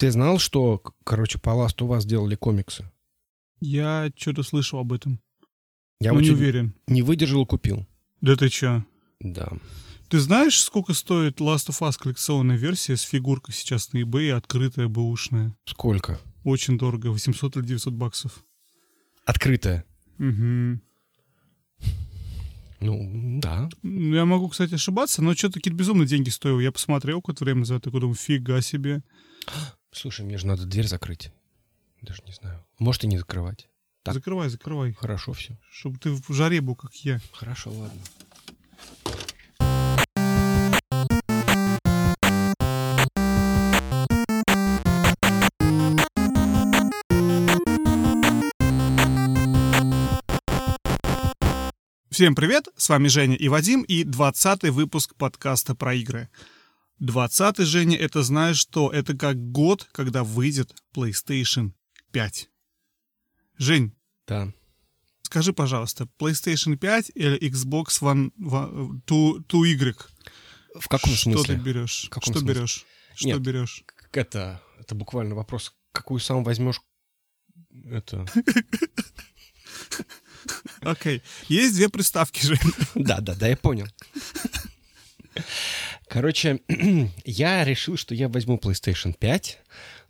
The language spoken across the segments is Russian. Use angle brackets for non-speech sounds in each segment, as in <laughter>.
Ты знал, что, короче, по Last у вас делали комиксы? Я что-то слышал об этом. Я вот не уверен. не выдержал купил. Да ты чё? Да. Ты знаешь, сколько стоит Last of Us коллекционная версия с фигуркой сейчас на eBay, открытая, бэушная? Сколько? Очень дорого, 800 или 900 баксов. Открытая. Угу. Ну, да. Я могу, кстати, ошибаться, но что-то какие-то безумные деньги стоило. Я посмотрел какое-то время назад, такой думаю, фига себе. Слушай, мне же надо дверь закрыть. Даже не знаю. Может и не закрывать. Так. Закрывай, закрывай. Хорошо все. Чтобы ты в жаре был, как я. Хорошо, ладно. Всем привет, с вами Женя и Вадим, и 20 выпуск подкаста про игры. 20 Женя, это знаешь что? Это как год, когда выйдет PlayStation 5. Жень, Да. скажи, пожалуйста, PlayStation 5 или Xbox One, One 2, 2Y? В каком что смысле? ты берешь? В каком что смысле? берешь? Что Нет. берешь? Это, это буквально вопрос, какую сам возьмешь. Это. <laughs> Окей. Есть две приставки, Жень. Да, да, да, я понял. <laughs> Короче, <clears throat> я решил, что я возьму PlayStation 5,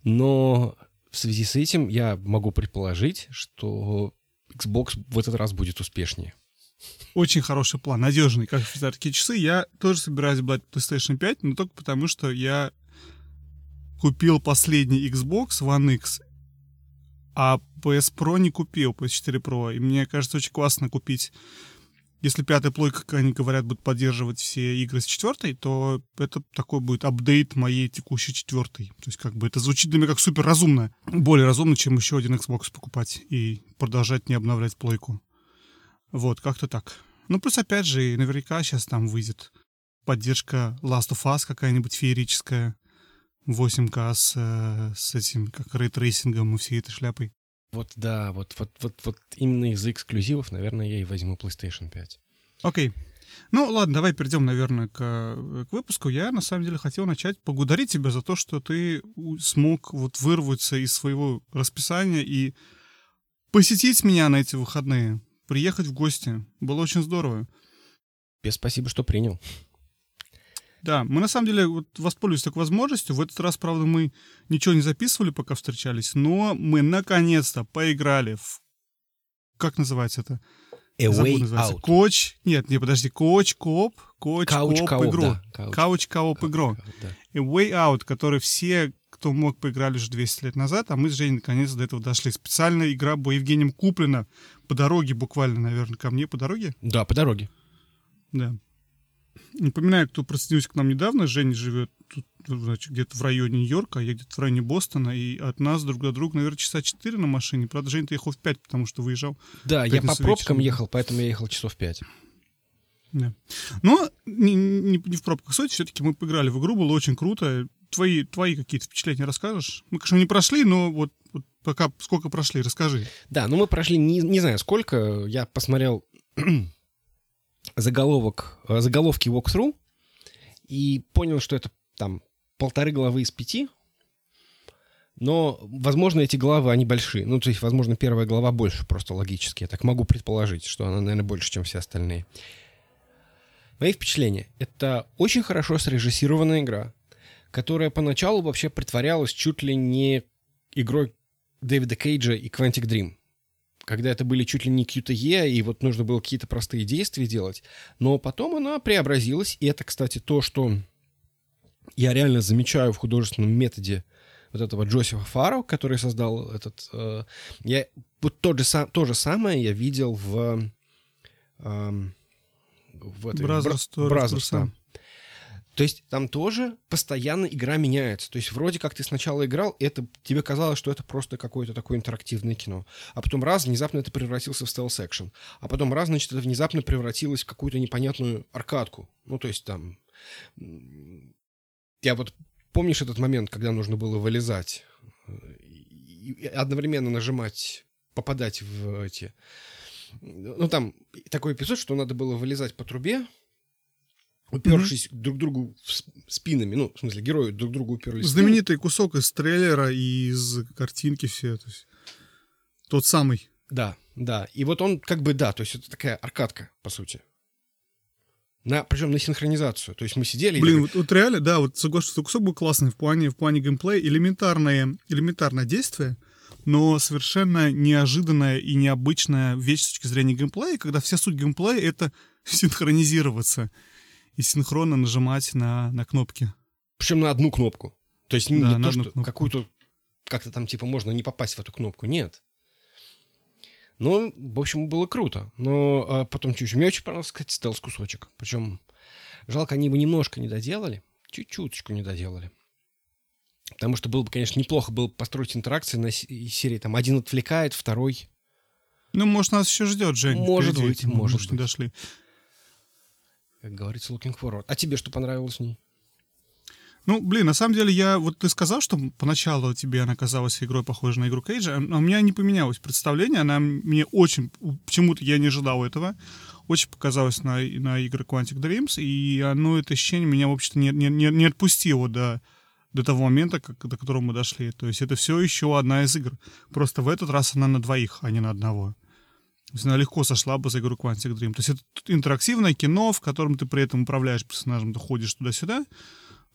но в связи с этим я могу предположить, что Xbox в этот раз будет успешнее. Очень хороший план, надежный, как швейцарские часы. Я тоже собираюсь брать PlayStation 5, но только потому, что я купил последний Xbox One X, а PS Pro не купил, PS4 Pro. И мне кажется, очень классно купить. Если пятая плойка, как они говорят, будет поддерживать все игры с четвертой, то это такой будет апдейт моей текущей четвертой. То есть как бы это звучит для меня как супер разумно. Более разумно, чем еще один Xbox покупать и продолжать не обновлять плойку. Вот, как-то так. Ну, плюс, опять же, наверняка сейчас там выйдет поддержка Last of Us какая-нибудь феерическая. 8К с, э, с этим, как ray tracing ом и всей этой шляпой. Вот да, вот, вот, вот, вот именно из-за эксклюзивов, наверное, я и возьму PlayStation 5. Окей. Ну, ладно, давай перейдем, наверное, к, э, к выпуску. Я, на самом деле, хотел начать поблагодарить тебя за то, что ты смог вот вырваться из своего расписания и посетить меня на эти выходные, приехать в гости. Было очень здорово. Тебе спасибо, что принял. Да, мы на самом деле вот воспользовались такой возможностью. В этот раз, правда, мы ничего не записывали, пока встречались, но мы наконец-то поиграли в... Как называется это? A Way называется. Out. Couch... Нет, не, подожди. Couch co-op. Couch co-op игру. Couch co-op игру. A Way Out, который все, кто мог, поиграли уже 200 лет назад, а мы с Женей наконец до этого дошли. Специальная игра была Евгением куплена по дороге, буквально, наверное, ко мне по дороге. Да, по дороге. Да. Напоминаю, кто присоединился к нам недавно, Женя живет тут, значит, где-то в районе Нью-Йорка, а я где-то в районе Бостона, и от нас друг до друга, наверное, часа 4 на машине. Правда, Женя, ты ехал в 5, потому что выезжал. Да, я по пробкам вечером. ехал, поэтому я ехал часов пять. Да. Но не, не- не в пробках суть, все-таки мы поиграли в игру, было очень круто. Твои, твои какие-то впечатления расскажешь? Мы, конечно, не прошли, но вот, вот пока сколько прошли, расскажи. Да, ну мы прошли не, не знаю сколько. Я посмотрел заголовок, э, заголовки walkthrough и понял, что это там полторы главы из пяти. Но, возможно, эти главы, они большие. Ну, то есть, возможно, первая глава больше, просто логически. Я так могу предположить, что она, наверное, больше, чем все остальные. Мои впечатления. Это очень хорошо срежиссированная игра, которая поначалу вообще притворялась чуть ли не игрой Дэвида Кейджа и Quantic Dream. Когда это были чуть ли не QTE, и вот нужно было какие-то простые действия делать. Но потом она преобразилась, и это, кстати, то, что я реально замечаю в художественном методе вот этого Джозефа Фаро, который создал этот... э, я, вот то же, то же самое я видел в... эм, в этой, Brothers Brothers, просто. да. То есть там тоже постоянно игра меняется. То есть вроде как ты сначала играл, это тебе казалось, что это просто какое-то такое интерактивное кино. А потом раз, внезапно это превратился в стелс-экшен. А потом раз, значит, это внезапно превратилось в какую-то непонятную аркадку. Ну, то есть там... Я вот... Помнишь этот момент, когда нужно было вылезать э, и одновременно нажимать, попадать в эти... Ну, там такой эпизод, что надо было вылезать по трубе, упершись друг другу спинами, ну, в смысле, герои друг другу уперлись. Знаменитый кусок из трейлера и из картинки все. То есть, тот самый. Да, да. И вот он как бы, да, то есть это такая аркадка, по сути. На, причем на синхронизацию. То есть мы сидели... и Блин, я вот, вот реально, да, вот соглашусь, что кусок был классный в плане, в плане геймплея. Элементарное, элементарное действие, но совершенно неожиданная и необычная вещь с точки зрения геймплея, когда вся суть геймплея — это <laughs> синхронизироваться и синхронно нажимать на, на кнопки. Причем на одну кнопку. То есть не Да, то, на что одну кнопку. какую-то как-то там типа можно не попасть в эту кнопку. Нет. Ну, в общем, было круто. Но а, потом чуть-чуть. Мне очень понравился, кстати, стелс-кусочек. Причем жалко, они бы немножко не доделали. Чуть-чуточку не доделали. Потому что было бы, конечно, неплохо было бы построить интеракции на серии. Там один отвлекает, второй... Ну, может, нас еще ждет, Жень. Может впереди. быть, Мы, может не быть. дошли. Как говорится, looking forward. А тебе что понравилось в ней? Ну, блин, на самом деле, я вот ты сказал, что поначалу тебе она казалась игрой похожей на игру Кейджа, а у меня не поменялось представление, она мне очень, почему-то я не ожидал этого, очень показалось на, на игры Quantic Dreams, и оно, это ощущение меня, в общем-то, не, не, не, не отпустило до, до того момента, как, до которого мы дошли. То есть это все еще одна из игр. Просто в этот раз она на двоих, а не на одного. То есть она легко сошла бы за игру Quantic Dream. То есть это интерактивное кино, в котором ты при этом управляешь персонажем, ты ходишь туда-сюда,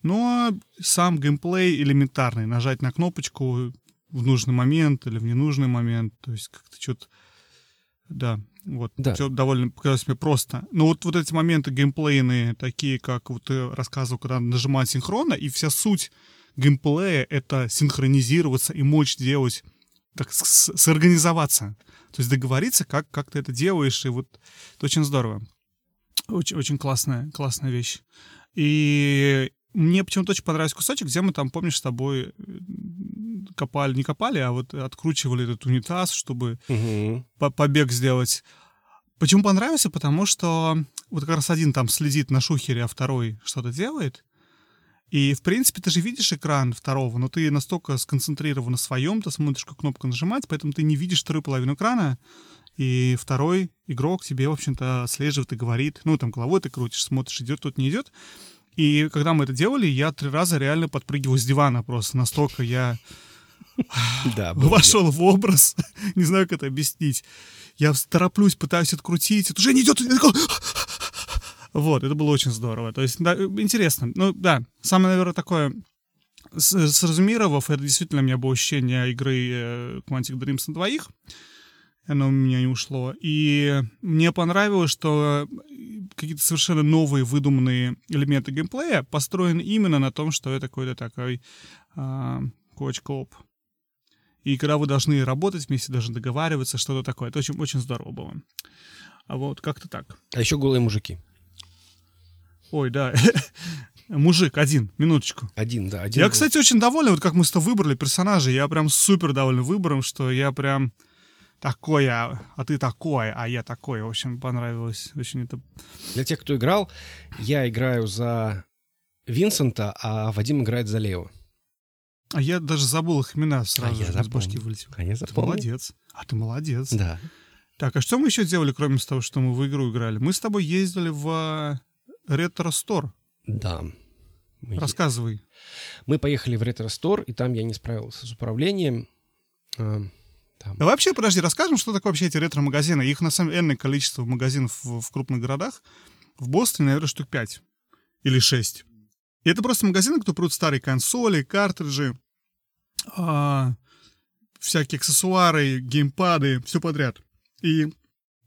но сам геймплей элементарный. Нажать на кнопочку в нужный момент или в ненужный момент. То есть как-то что-то... Да, вот. Да. Все довольно показалось мне просто. Но вот, вот эти моменты геймплейные, такие, как вот ты рассказывал, когда нажимать синхронно, и вся суть геймплея — это синхронизироваться и мочь делать, так сорганизоваться. То есть договориться, как, как ты это делаешь, и вот это очень здорово. Очень, очень классная, классная вещь. И мне почему-то очень понравился кусочек, где мы там, помнишь, с тобой копали, не копали, а вот откручивали этот унитаз, чтобы Угу. по- побег сделать. Почему понравился? Потому что вот как раз один там следит на шухере, а второй что-то делает. И, в принципе, ты же видишь экран второго, но ты настолько сконцентрирован на своем, ты смотришь, как кнопку нажимать, поэтому ты не видишь вторую половину экрана, и второй игрок тебе, в общем-то, слеживает и говорит, ну, там, головой ты крутишь, смотришь, идет тут, не идет. И когда мы это делали, я три раза реально подпрыгивал с дивана просто, настолько я Да, <laughs> вошел в образ, <laughs> не знаю, как это объяснить. Я тороплюсь, пытаюсь открутить, это уже не идет. Вот, это было очень здорово. То есть, да, интересно. Ну, да, самое, наверное, такое, сразумировав, это действительно у меня было ощущение игры э, Quantic Dreams на двоих. Оно у меня не ушло. И мне понравилось, что какие-то совершенно новые выдуманные элементы геймплея построены именно на том, что это какой-то такой а, коуч-коп. И когда вы должны работать вместе, даже договариваться, что-то такое. Это очень, очень здорово было. А вот как-то так. А еще голые мужики. Ой, да. <laughs> Мужик один, минуточку. Один, да, один. Я, был. кстати, очень доволен, вот как мы с тобой выбрали персонажа. Я прям супер доволен выбором, что я прям такой, а, а ты такой, а я такой. В общем, понравилось. Очень это... Для тех, кто играл, я играю за Винсента, а Вадим играет за Лео. А я даже забыл их имена сразу А я из запомнил. башки вылетел. А я Ты молодец. А ты молодец. Да. Так, а что мы еще делали, кроме того, что мы в игру играли? Мы с тобой ездили в Ретро Стор. Да. Мы, Рассказывай. мы поехали в ретро-стор, и там я не справился с управлением. А, там. А вообще, подожди, расскажем, что такое вообще эти ретро-магазины. Их на самом деле энное количество магазинов в, в крупных городах. В Бостоне, наверное, штук 5 или 6. И это просто магазины, где продают старые консоли, картриджи, а, всякие аксессуары, геймпады, все подряд. И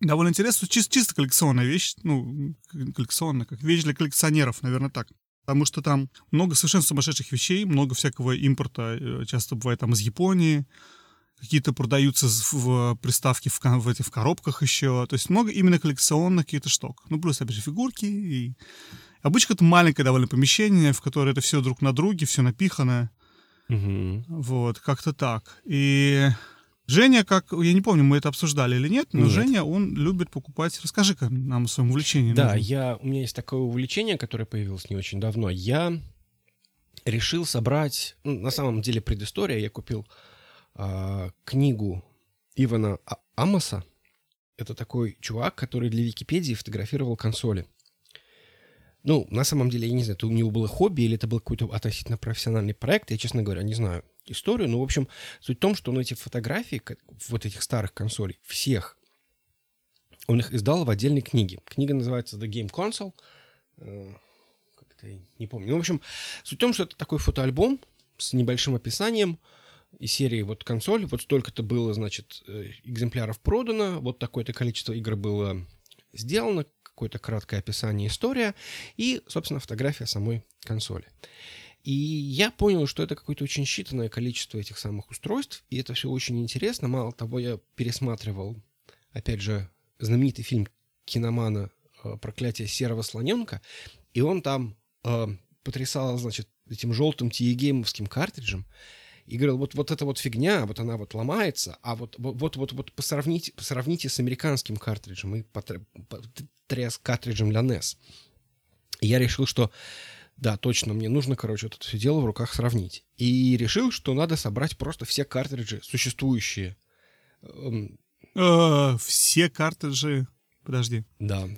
довольно интересно, чис- чисто коллекционная вещь, ну, коллекционная, как вещь для коллекционеров, наверное, так. Потому что там много совершенно сумасшедших вещей, много всякого импорта, э, часто бывает там из Японии, какие-то продаются в приставке в, в, эти, в коробках еще. То есть много именно коллекционных каких-то штук. Ну, плюс, опять же, фигурки. И... Обычно это маленькое довольно помещение, в которое это все друг на друге, все напихано. Мгм. Вот, как-то так. И Женя, как, я не помню, мы это обсуждали или нет, но Нет. Женя, он любит покупать. Расскажи-ка нам о своем увлечении. Да, я, у меня есть такое увлечение, которое появилось не очень давно. Я решил собрать... ну, на самом деле предыстория. Я купил а, книгу Ивана А- Амоса. Это такой чувак, который для Википедии фотографировал консоли. Ну, на самом деле, я не знаю, это у него было хобби или это был какой-то относительно профессиональный проект, я, честно говоря, не знаю историю, но, в общем, суть в том, что он эти фотографии вот этих старых консолей, всех, он их издал в отдельной книге. Книга называется The Game Console. Э, как-то не помню. Ну, в общем, суть в том, что это такой фотоальбом с небольшим описанием и серии вот консоль, вот столько-то было, значит, э, экземпляров продано, вот такое-то количество игр было сделано, какое-то краткое описание, история и, собственно, фотография самой консоли. И я понял, что это какое-то очень считанное количество этих самых устройств, и это все очень интересно. Мало того, я пересматривал, опять же, знаменитый фильм киномана э, «Проклятие серого слоненка», и он там э, потрясал, значит, этим желтым тиегеймовским картриджем, и говорил, вот, вот эта вот фигня, вот она вот ломается, а вот, вот, вот, вот посравните, посравните с американским картриджем и потряс картриджем для NES. И я решил, что да, точно, мне нужно, короче, это все дело в руках сравнить. И решил, что надо собрать просто все картриджи, существующие. Эм, э, все картриджи... Подожди. Да.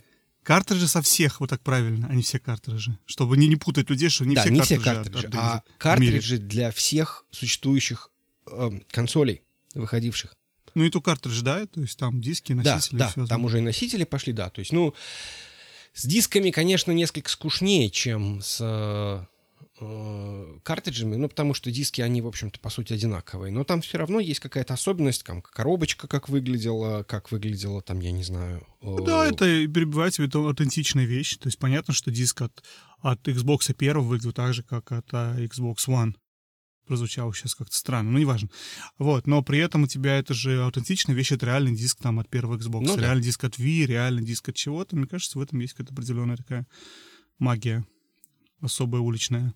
Картриджи со всех, вот так правильно, а не все картриджи. Чтобы не, не путать людей, что не да, все не картриджи. все картриджи, от, от, а картриджи для всех существующих э, консолей, выходивших. Ну и то картриджи, да? То есть там диски, носители. Да, да, там уже и носители пошли, да. То есть, ну, с дисками, конечно, несколько скучнее, чем с э, картриджами, ну, потому что диски, они, в общем-то, по сути, одинаковые. Но там все равно есть какая-то особенность, там, коробочка как выглядела, как выглядела, там, я не знаю... Э... Да, это перебивает тебе это аутентичная вещь. То есть понятно, что диск от, от Xbox 1 выглядит так же, как от Xbox One прозвучало сейчас как-то странно, ну, неважно. Вот, но при этом у тебя это же аутентичная вещь, это реальный диск там от первого Xbox, ну, реальный да. диск от Wii, реальный диск от чего-то. Мне кажется, в этом есть какая-то определенная такая магия особая уличная.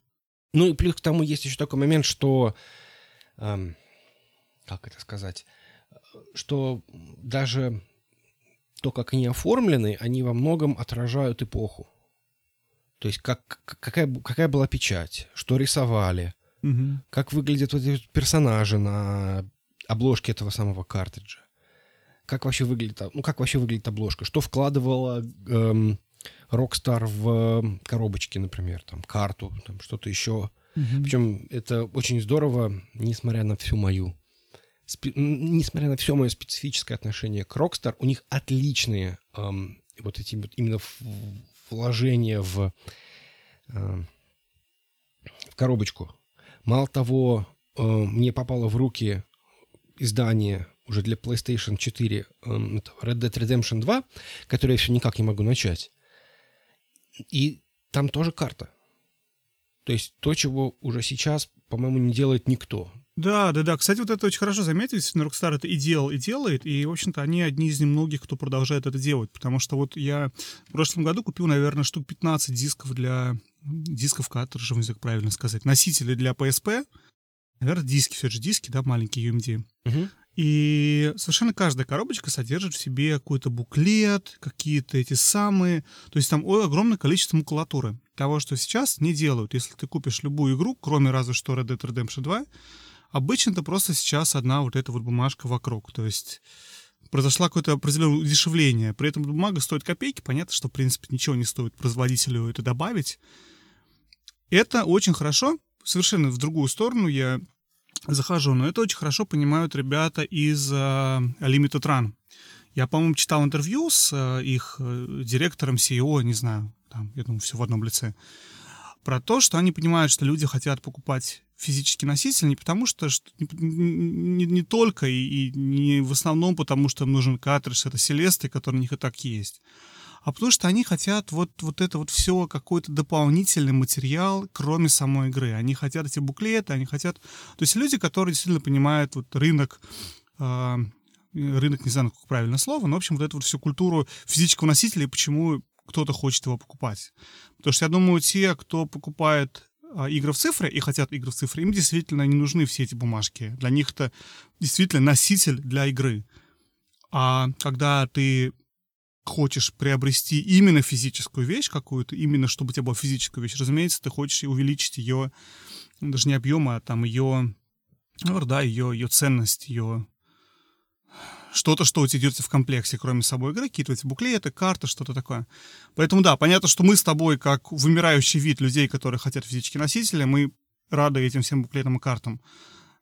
Ну и плюс к тому есть еще такой момент, что... Эм, как это сказать? Что даже то, как они оформлены, они во многом отражают эпоху. То есть как, какая, какая была печать, что рисовали, Угу. Как выглядят вот эти персонажи на обложке этого самого картриджа. Как вообще выглядит, ну, как вообще выглядит обложка? Что вкладывала эм, Rockstar в эм, коробочки, например, там, карту, там, что-то еще. Угу. Причем это очень здорово, несмотря на всю мою спе- несмотря на все мое специфическое отношение к Rockstar, у них отличные эм, вот эти вот именно вложения в, э, в коробочку. Мало того, э, мне попало в руки издание уже для PlayStation 4 э, Red Dead Redemption 2, которое я все никак не могу начать. И там тоже карта. То есть то, чего уже сейчас, по-моему, не делает никто. Да, да, да. Кстати, вот это очень хорошо заметить. Действительно, Rockstar это и делал, и делает. И, в общем-то, они одни из немногих, кто продолжает это делать. Потому что вот я в прошлом году купил, наверное, штук 15 дисков для дисков картриджев, как правильно сказать, носители для PSP, наверное, диски, все же диски, да, маленькие UMD. Угу. И совершенно каждая коробочка содержит в себе какой-то буклет, какие-то эти самые... То есть там огромное количество макулатуры. Того, что сейчас не делают. Если ты купишь любую игру, кроме разве что Red Dead Redemption 2, обычно это просто сейчас одна вот эта вот бумажка вокруг. То есть произошло какое-то определенное удешевление. При этом бумага стоит копейки. Понятно, что, в принципе, ничего не стоит производителю это добавить. Это очень хорошо. Совершенно в другую сторону я захожу, но это очень хорошо понимают ребята из uh, Limited Run. Я, по-моему, читал интервью с uh, их uh, директором CEO, не знаю, там, я думаю, все в одном лице, про то, что они понимают, что люди хотят покупать физический носитель не потому, что, что не, не, только и, и не в основном потому, что им нужен картридж, это селесты, которые у них и так есть, а потому что они хотят вот, вот это вот все, какой-то дополнительный материал, кроме самой игры. Они хотят эти буклеты, они хотят... То есть люди, которые действительно понимают вот рынок, э, рынок, не знаю, как правильное слово, но, в общем, вот эту вот всю культуру физического носителя и почему кто-то хочет его покупать. Потому что я думаю, те, кто покупает игры в цифры и хотят игры в цифры, им действительно не нужны все эти бумажки. Для них это действительно носитель для игры. А когда ты хочешь приобрести именно физическую вещь какую-то, именно чтобы у тебя была физическая вещь, разумеется, ты хочешь увеличить ее, даже не объем, а там ее, ну, да, ее, ее ценность, ее что-то, что у тебя идет в комплекте, кроме собой игры, какие-то эти буклеты, карты, что-то такое. Поэтому да, понятно, что мы с тобой, как вымирающий вид людей, которые хотят физические носители, мы рады этим всем буклетам и картам.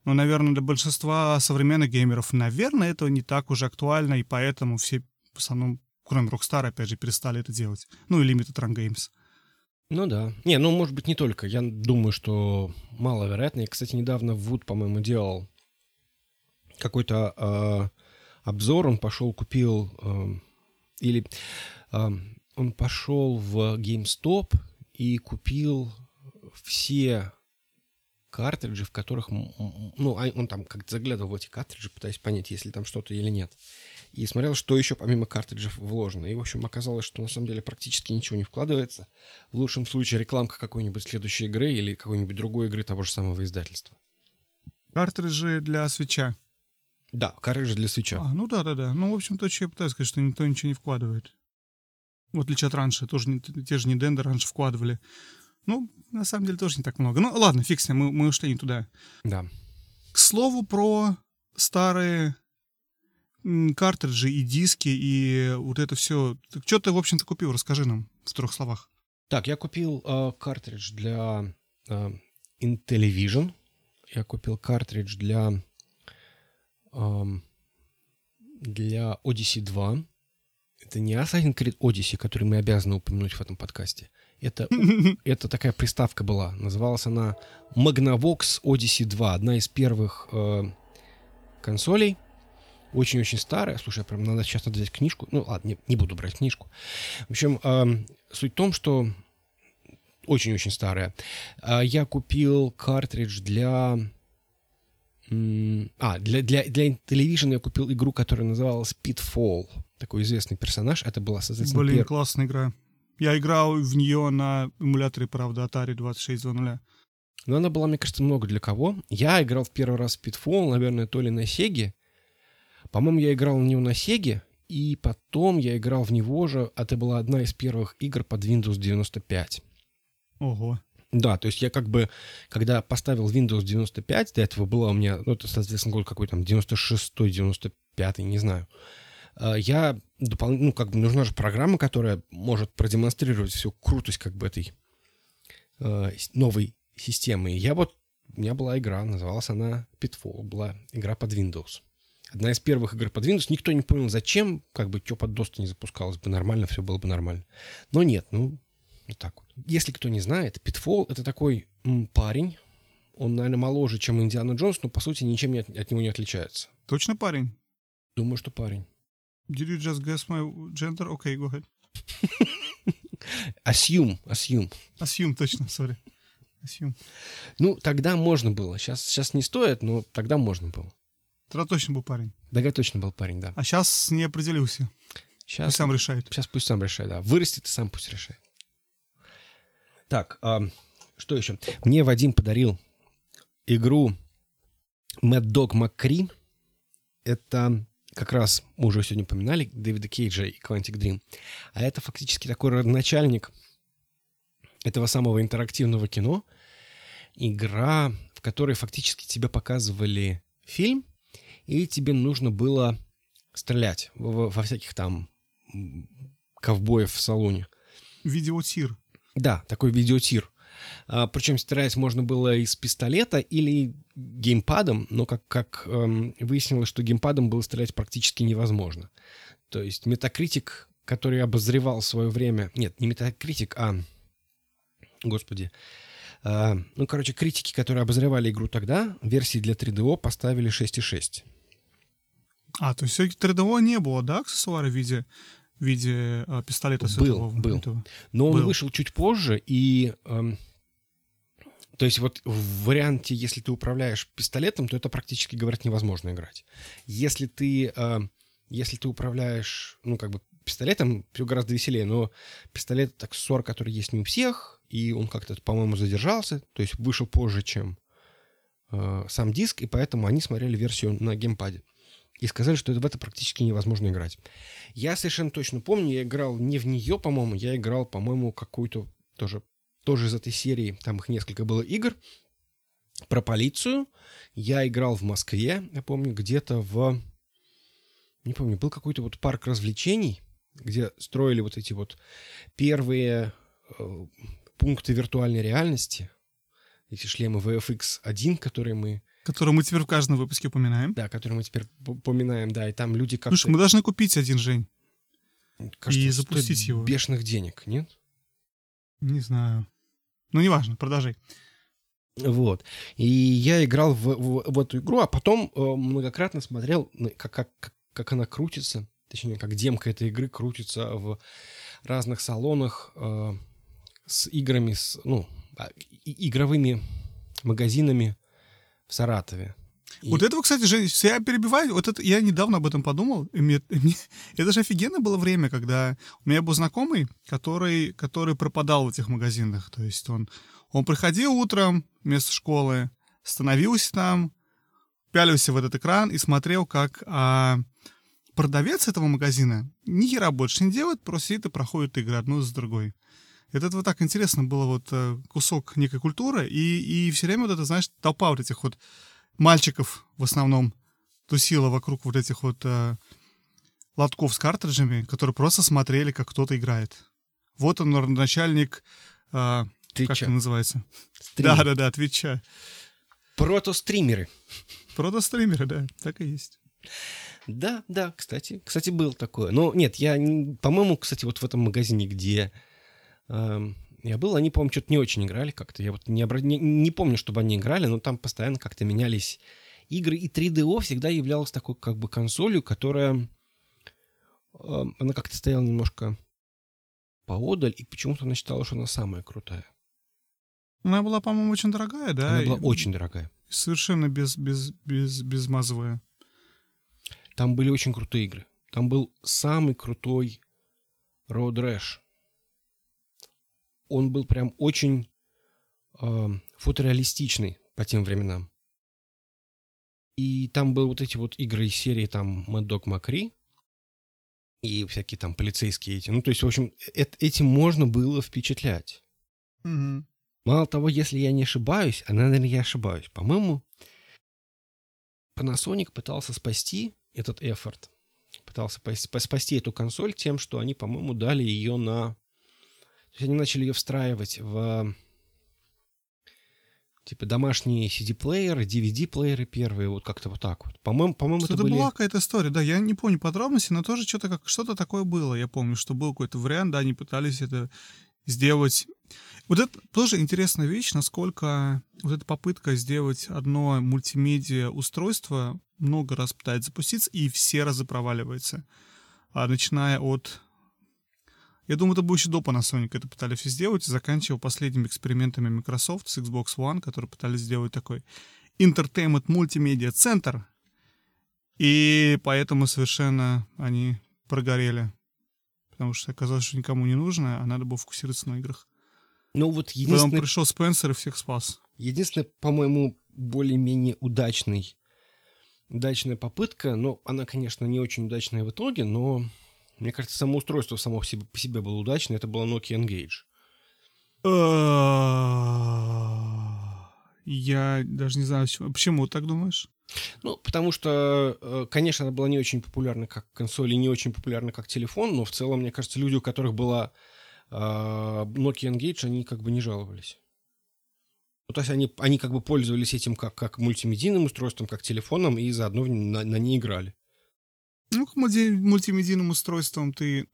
Но, наверное, для большинства современных геймеров, наверное, это не так уже актуально, и поэтому все в основном, кроме Rockstar, опять же, перестали это делать. Ну и Limited Run Games. Ну да. Не, ну может быть не только. Я думаю, что маловероятно. Я, кстати, недавно Вуд, по-моему, делал какой-то э, обзор. Он пошел, купил... Э, или э, он пошел в GameStop и купил все картриджи, в которых... Ну, а он там как-то заглядывал в эти картриджи, пытаясь понять, есть ли там что-то или нет. И смотрел, что еще помимо картриджей вложено. И, в общем, оказалось, что на самом деле практически ничего не вкладывается. В лучшем случае рекламка какой-нибудь следующей игры или какой-нибудь другой игры того же самого издательства. Картриджи для свеча. Да, картриджи для свеча. А, ну да-да-да. Ну, в общем, то, что я пытаюсь сказать, что никто ничего не вкладывает. В отличие от раньше, тоже не, те же не Дендер раньше вкладывали. Ну, на самом деле тоже не так много. Ну, ладно, фиг с ним, мы, мы ушли не туда. Да. К слову про старые картриджи и диски, и вот это все. Что ты, в общем-то, купил? Расскажи нам в трех словах. Так, я купил э, картридж для э, Intellivision. Я купил картридж для, для Odyssey 2. Это не Assassin's Creed Odyssey, который мы обязаны упомянуть в этом подкасте. Это, <laughs> это такая приставка была. Называлась она Magnavox Odyssey 2. Одна из первых э, консолей. Очень-очень старая. Слушай, прям надо сейчас надо взять книжку. Ну, ладно, не, не буду брать книжку. В общем, э, суть в том, что очень-очень старая. Э, я купил картридж для... А, для, для, для Intellivision я купил игру, которая называлась Pitfall. Такой известный персонаж. Это была, соответственно, Блин, пер... классная игра. Я играл в нее на эмуляторе, правда, Atari 2600. Но она была, мне кажется, много для кого. Я играл в первый раз в Pitfall, наверное, то ли на Сеге. По-моему, я играл в него на Сеге, и потом я играл в него же, а это была одна из первых игр под Windows 95. Ого. Да, то есть я как бы, когда поставил Windows 95, до этого было у меня, ну, это, соответственно, год какой там, 96-й, 95-й, не знаю. А, я дополнительно, ну, как бы нужна же программа, которая может продемонстрировать всю крутость как бы этой э, новой системы. И я вот, у меня была игра, называлась она Pitfall, была игра под Windows. Одна из первых игр под Windows. Никто не понял, зачем, как бы, что под DOS не запускалось бы нормально, все было бы нормально. Но нет, ну, вот так вот. Если кто не знает, Pitfall — это такой м, парень, он, наверное, моложе, чем Индиана Джонс, но, по сути, ничем не от, от него не отличается. Точно парень? Думаю, что парень. Did you just guess my gender? Okay, go ahead. <laughs> Assume, assume. Assume, точно, sorry. Assume. Ну, тогда можно было. Сейчас, сейчас не стоит, но тогда можно было. Тогда точно был парень. Тогда точно был парень, да. А сейчас не определился. Сейчас, пусть сам решает. Сейчас пусть сам решает, да. Вырастет и сам пусть решает. Так, а, что еще? Мне Вадим подарил игру Mad Dog McCree. Это как раз мы уже сегодня упоминали Дэвида Кейджа и Quantic Dream. А это фактически такой родоначальник этого самого интерактивного кино. Игра, в которой фактически тебе показывали фильм, и тебе нужно было стрелять во, во всяких там ковбоев в салоне. Видеотир. Да, такой видеотир. А, причем стрелять можно было из пистолета или геймпадом, но как, как эм, выяснилось, что геймпадом было стрелять практически невозможно. То есть метакритик, который обозревал свое время... Нет, не метакритик, а... Господи. Э, ну, короче, критики, которые обозревали игру тогда, версии для 3DO поставили 6,6. А, то есть все-таки 3DO не было, да, аксессуара в виде в виде э, пистолета был, был. Этого. Но он был. вышел чуть позже, и эм, то есть вот в варианте, если ты управляешь пистолетом, то это практически, говорят, невозможно играть. Если ты, э, если ты управляешь, ну, как бы пистолетом, все гораздо веселее, но пистолет — это аксессуар, который есть не у всех, и он как-то, по-моему, задержался, то есть вышел позже, чем э, сам диск, и поэтому они смотрели версию на геймпаде. И сказали, что в это практически невозможно играть. Я совершенно точно помню, я играл не в нее, по-моему, я играл, по-моему, какую-то тоже тоже из этой серии, там их несколько было игр, про полицию. Я играл в Москве, я помню, где-то в... не помню, был какой-то вот парк развлечений, где строили вот эти вот первые э, пункты виртуальной реальности, эти шлемы VFX-1, которые мы... Которые мы теперь в каждом выпуске упоминаем. Да, которые мы теперь упоминаем, да, и там люди как Слушай, мы должны купить один, Жень. Кажется, и запустить его. Бешеных денег, нет? Не знаю. Ну, неважно, продолжай. Вот. И я играл в, в, в эту игру, а потом э, многократно смотрел, как, как, как она крутится, точнее, как демка этой игры крутится в разных салонах э, с играми, с, ну, а, игровыми магазинами в Саратове. И... Вот этого, кстати, же, я перебиваю, вот это, я недавно об этом подумал, и мне, и <laughs> мне, это же офигенно было время, когда у меня был знакомый, который, который пропадал в этих магазинах, то есть он, он приходил утром вместо школы, становился там, пялился в этот экран и смотрел, как а, продавец этого магазина ни хера больше не делает, просто сидит и проходит игры одну за другой. Это вот так интересно было вот э, кусок некой культуры, и, и все время вот это, знаешь, толпа вот этих вот мальчиков в основном тусила вокруг вот этих вот э, лотков с картриджами, которые просто смотрели, как кто-то играет. Вот он, начальник... Э, как это называется? Да-да-да, Твича. Протостримеры. Протостримеры, да, так и есть. Да, да, кстати, кстати, был такое. Но нет, я, по-моему, кстати, вот в этом магазине, где я был, они, по-моему, что-то не очень играли как-то. Я вот не, обра... не, не помню, чтобы они играли, но там постоянно как-то менялись игры. И 3DO всегда являлась такой как бы консолью, которая... Э, она как-то стояла немножко поодаль, и почему-то она считала, что она самая крутая. Она была, по-моему, очень дорогая, да? Она была и... очень дорогая. Совершенно без, без, без, безмазовая. Там были очень крутые игры. Там был самый крутой Road Rash. Он был прям очень э, фотореалистичный по тем временам. И там были вот эти вот игры из серии там Mad Dog Macri и всякие там полицейские эти. Ну, то есть, в общем, э этим можно было впечатлять. Угу. Мало того, если я не ошибаюсь, а, наверное, я ошибаюсь, по-моему, Panasonic пытался спасти этот эфорт, пытался спасти эту консоль тем, что они, по-моему, дали ее на... То есть они начали ее встраивать в типа домашние CD-плееры, DVD-плееры первые, вот как-то вот так вот. По-моему, по-моему, это, это были... была какая-то история, да, я не помню подробности, но тоже что-то как что-то такое было. Я помню, что был какой-то вариант, да, они пытались это сделать. Вот это тоже интересная вещь, насколько вот эта попытка сделать одно мультимедиа устройство много раз пытается запуститься, и все разы проваливается. А начиная от... Я думаю, это было еще до Panasonic это пытались сделать, заканчивая последними экспериментами Microsoft с Xbox One, которые пытались сделать такой Entertainment Multimedia центр, и поэтому совершенно они прогорели. Потому что оказалось, что никому не нужно, а надо было фокусироваться на играх. Ну вот единственный... Потом пришел Спенсер и всех спас. Единственный, по-моему, более-менее удачный удачная попытка, но она, конечно, не очень удачная в итоге, но мне кажется, само устройство само по себе, по себе было удачное. Это была Nokia Engage. Я даже не знаю, почему так думаешь? Ну, потому что, э, конечно, она была не очень популярна как консоль и не очень популярна как телефон, но в целом, мне кажется, люди, у которых была а, Nokia Engage, они как бы не жаловались. Ну, то есть они, они как бы пользовались этим как, как мультимедийным устройством, как телефоном, и заодно на, на ней играли. Ну, к мультимедийным устройством ты...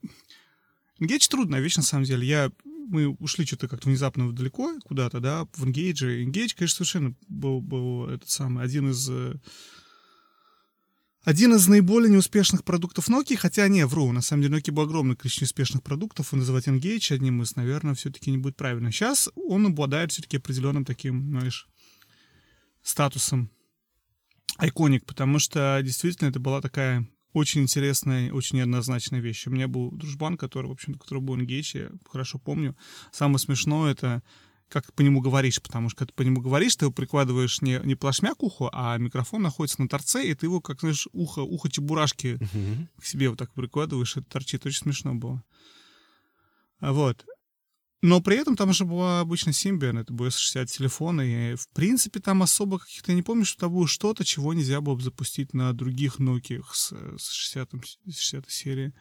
Engage трудная вещь, на самом деле. Я... Мы ушли что-то как-то внезапно далеко куда-то, да, в Engage. Engage, конечно, совершенно был, был этот самый, один из э, один из наиболее неуспешных продуктов Nokia, хотя не, вру, на самом деле Nokia был огромное количество успешных продуктов, и называть Engage одним из, наверное, все-таки не будет правильно. Сейчас он обладает все-таки определенным таким, знаешь, статусом айконик, потому что действительно это была такая очень интересная, очень неоднозначная вещь. У меня был дружбан, который, в общем-то, который был Engage, я хорошо помню. Самое смешное это как по нему говоришь, потому что когда ты по нему говоришь, ты его прикладываешь не, не плашмя к уху, а микрофон находится на торце, и ты его, как, знаешь, ухо, ухо чебурашки uh-huh. к себе вот так прикладываешь, это торчит. Очень смешно было. Вот. Но при этом там же была обычно Symbian, это было 60 телефона, и в принципе там особо каких-то, не помню, что там было что-то, чего нельзя было бы запустить на других Nokia с, с 60, 60 серии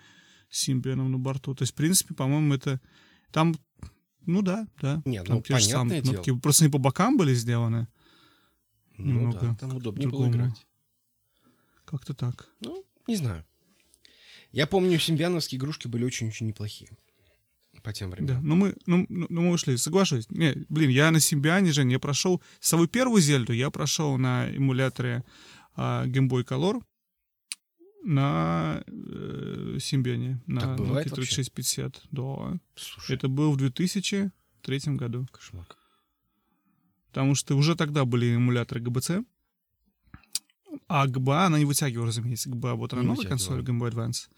Symbian на борту. То есть, в принципе, по-моему, это там, ну да, да. Нет, там ну, те же самые понятное кнопки, просто не по бокам были сделаны, Ну немного да, там удобнее было играть. как-то так. Ну, не знаю. Я помню, симбиановские игрушки были очень-очень неплохие. По тем Да, временам. ну мы, ну, ну ну мы ушли, соглашусь. Не, блин, я на Симбиане, Жень, я прошел свою первую Зельду, я прошел на эмуляторе а, Game Boy Color на э, Симбиане, на Так бывает Nokia вообще? 3650. Да. Слушай, Это был в 2003 году. кошмар. Потому что уже тогда были эмуляторы ГБЦ. А ГБА, она не вытягивала, разумеется. ГБА вот она новая консоль. Game Boy Advance.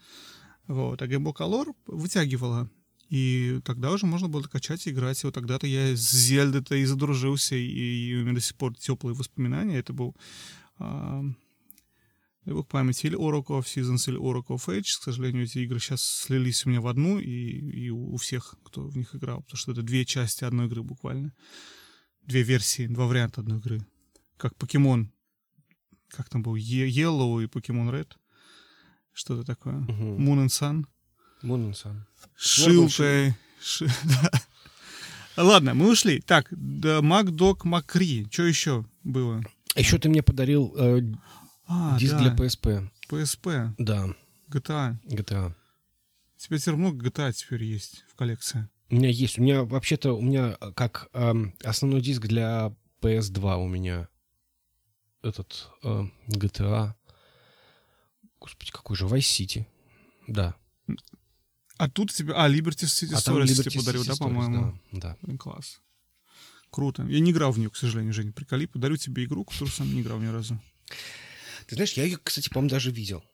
Вот. А Game Boy Color вытягивала. И тогда уже можно было качать и играть. И вот тогда-то я с Зельдой-то и задружился, и, у меня до сих пор теплые воспоминания. Это был дай бог памяти, или Oracle of Seasons, или Oracle of Age. К сожалению, эти игры сейчас слились у меня в одну, и, и у всех, кто в них играл, потому что это две части одной игры буквально. Две версии, два варианта одной игры. Как покемон. Как там был? Yellow и покемон Red. Что-то такое. Мгм. Moon and Sun. Moon and Sun. Шилкой. Ши- да. <laughs> Ладно, мы ушли. Так, да, Макдок Макри. Что еще было? Еще ты мне подарил э, А, диск да, для PSP. PSP, Да, GTA. GTA. У тебя теперь много GTA теперь есть в коллекции. У меня есть. У меня вообще-то, у меня э, как эм, основной диск для PS2 у меня этот э, GTA. Господи, какой же Vice City. Да. А тут тебе... А, Liberty City а Stories Liberty тебе подарил, City да, Stories, по-моему? Да, да. Класс. Круто. Я не играл в нее, к сожалению, Женя. Приколи, подарю тебе игру, которую сам не играл ни разу. Ты знаешь, я ее, кстати, по-моему, даже видел.